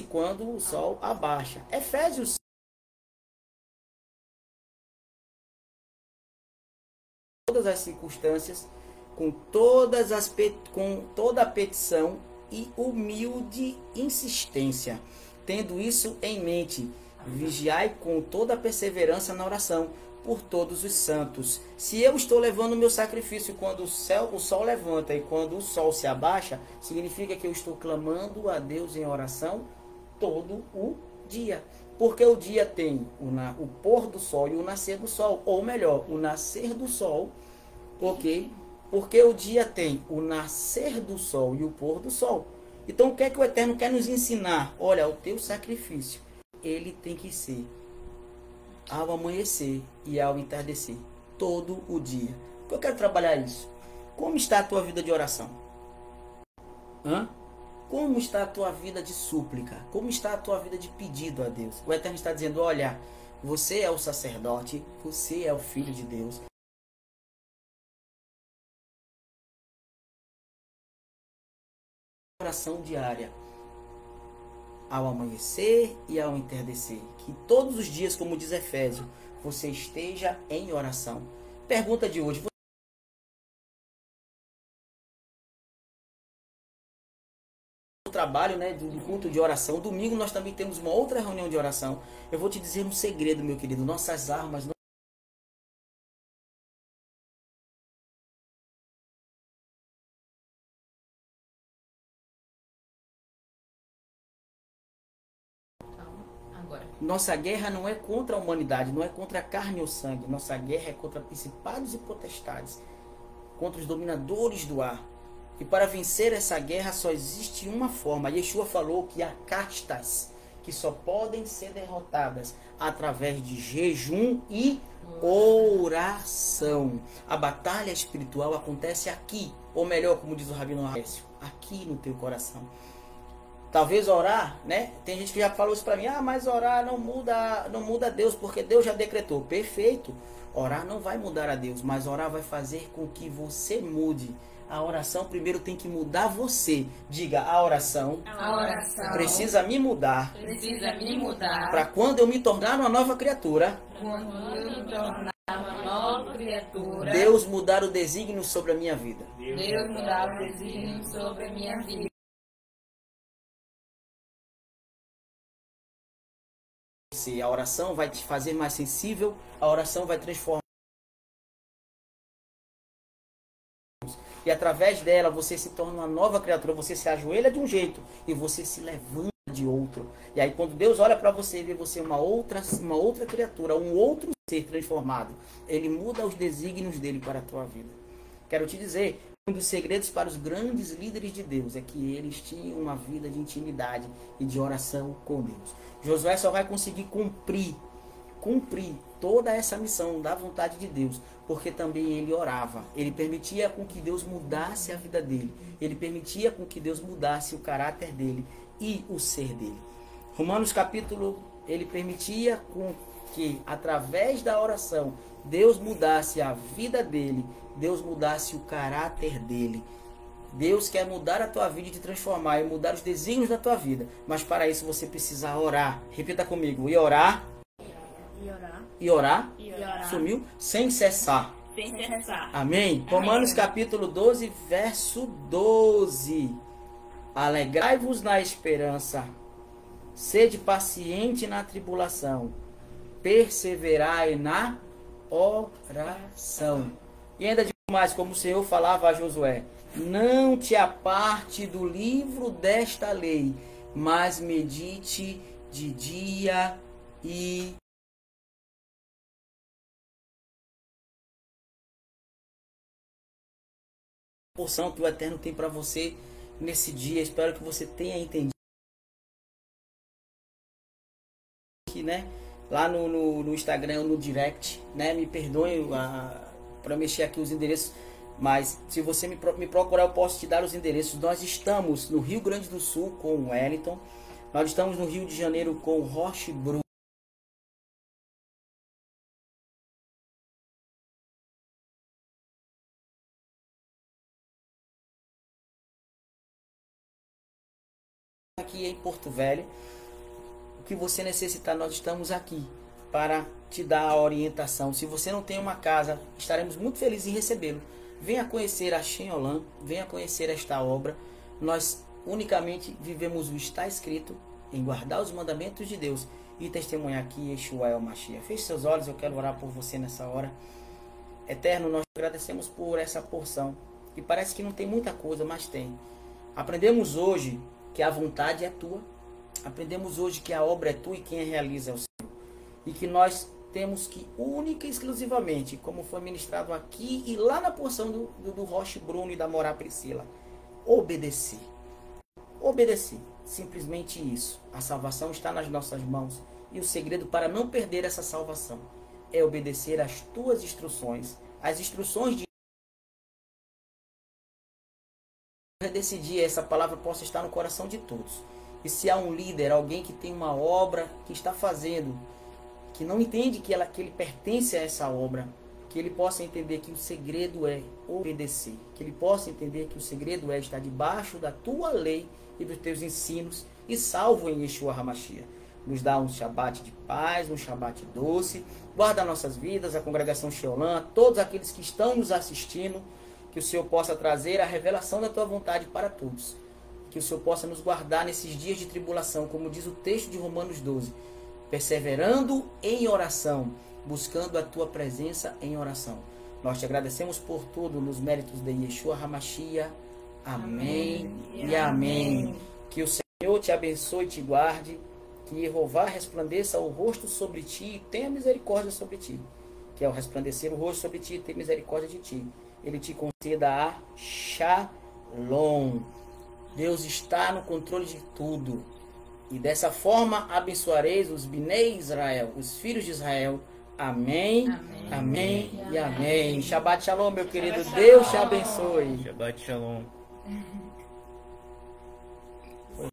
quando o sol abaixa. Efésios todas as circunstâncias, com todas as com toda a petição e humilde insistência. Tendo isso em mente, vigiai com toda a perseverança na oração por todos os santos. Se eu estou levando o meu sacrifício quando o, céu, o sol levanta e quando o sol se abaixa, significa que eu estou clamando a Deus em oração todo o dia. Porque o dia tem o, na- o pôr do sol e o nascer do sol. Ou melhor, o nascer do sol, ok? Porque o dia tem o nascer do sol e o pôr do sol. Então o que é que o Eterno quer nos ensinar? Olha, o teu sacrifício, ele tem que ser ao amanhecer e ao entardecer, todo o dia. Eu quero trabalhar isso. Como está a tua vida de oração? Hã? Como está a tua vida de súplica? Como está a tua vida de pedido a Deus? O Eterno está dizendo: olha, você é o sacerdote, você é o filho de Deus. Oração diária ao amanhecer e ao entardecer. Que todos os dias, como diz Efésio, você esteja em oração. Pergunta de hoje: o trabalho, né, do culto de oração. Domingo nós também temos uma outra reunião de oração. Eu vou te dizer um segredo, meu querido. Nossas armas Nossa guerra não é contra a humanidade, não é contra a carne ou sangue. Nossa guerra é contra principados e potestades, contra os dominadores do ar. E para vencer essa guerra só existe uma forma. Yeshua falou que há castas que só podem ser derrotadas através de jejum e oração. A batalha espiritual acontece aqui, ou melhor, como diz o Rabino Aécio, aqui no teu coração. Talvez orar, né? Tem gente que já falou isso para mim: "Ah, mas orar não muda, não muda Deus, porque Deus já decretou". Perfeito. Orar não vai mudar a Deus, mas orar vai fazer com que você mude. A oração primeiro tem que mudar você. Diga, a oração A oração precisa me mudar precisa me mudar para quando eu me tornar uma nova criatura, quando eu me tornar uma nova criatura. Deus mudar o desígnio sobre a minha vida. Deus mudar o desígnio sobre a minha vida. Você. A oração vai te fazer mais sensível, a oração vai transformar. E através dela você se torna uma nova criatura, você se ajoelha de um jeito e você se levanta de outro. E aí quando Deus olha para você e vê você uma outra, uma outra criatura, um outro ser transformado, ele muda os desígnios dele para a tua vida. Quero te dizer, um dos segredos para os grandes líderes de Deus é que eles tinham uma vida de intimidade e de oração com Deus. Josué só vai conseguir cumprir, cumprir toda essa missão da vontade de Deus, porque também ele orava. Ele permitia com que Deus mudasse a vida dele. Ele permitia com que Deus mudasse o caráter dele e o ser dele. Romanos capítulo, ele permitia com que através da oração Deus mudasse a vida dele, Deus mudasse o caráter dele. Deus quer mudar a tua vida e te transformar e mudar os desígnios da tua vida. Mas para isso você precisa orar. Repita comigo. E orar. E orar. E orar. E orar. Sumiu? Sem cessar. Sem cessar. Amém? Romanos capítulo 12, verso 12. Alegrai-vos na esperança. Sede paciente na tribulação. Perseverai na oração. E ainda digo mais, como o Senhor falava a Josué: Não te aparte do livro desta lei, mas medite de dia e porção que o Eterno tem para você nesse dia. Espero que você tenha entendido. Né? Lá no, no, no Instagram no direct, né? Me perdoem para mexer aqui os endereços. Mas se você me, me procurar, eu posso te dar os endereços. Nós estamos no Rio Grande do Sul com o Wellington. Nós estamos no Rio de Janeiro com o Roche Bru. Aqui em Porto Velho, que você necessitar, nós estamos aqui para te dar a orientação. Se você não tem uma casa, estaremos muito felizes em recebê-lo. Venha conhecer a Xenholan, venha conhecer esta obra. Nós unicamente vivemos o está escrito em guardar os mandamentos de Deus e testemunhar que Yeshua é o Mashiach. Feche seus olhos, eu quero orar por você nessa hora. Eterno, nós agradecemos por essa porção. E parece que não tem muita coisa, mas tem. Aprendemos hoje que a vontade é tua. Aprendemos hoje que a obra é tua e quem a realiza é o Senhor. E que nós temos que, única e exclusivamente, como foi ministrado aqui e lá na porção do, do, do Roche Bruno e da Morá Priscila, obedecer. Obedecer. Simplesmente isso. A salvação está nas nossas mãos. E o segredo para não perder essa salvação é obedecer às tuas instruções, às instruções de decidir essa palavra possa estar no coração de todos. E se há um líder, alguém que tem uma obra que está fazendo, que não entende que, ela, que ele pertence a essa obra, que ele possa entender que o segredo é obedecer, que ele possa entender que o segredo é estar debaixo da tua lei e dos teus ensinos e salvo em Yeshua Hamashia. Nos dá um Shabat de paz, um Shabat doce, guarda nossas vidas, a congregação Sheolan, todos aqueles que estão nos assistindo, que o Senhor possa trazer a revelação da tua vontade para todos. Que o Senhor possa nos guardar nesses dias de tribulação, como diz o texto de Romanos 12, perseverando em oração, buscando a tua presença em oração. Nós te agradecemos por tudo nos méritos de Yeshua Hamashia. Amém, amém e amém. Que o Senhor te abençoe e te guarde. Que Jeová resplandeça o rosto sobre ti e tenha misericórdia sobre ti. Que ao resplandecer o rosto sobre ti, tenha misericórdia de ti ele te conceda a Shalom. Deus está no controle de tudo. E dessa forma abençoareis os Binei Israel, os filhos de Israel. Amém, amém, amém e amém. amém. Shabbat Shalom, meu querido. Deus te abençoe. Shabbat Shalom.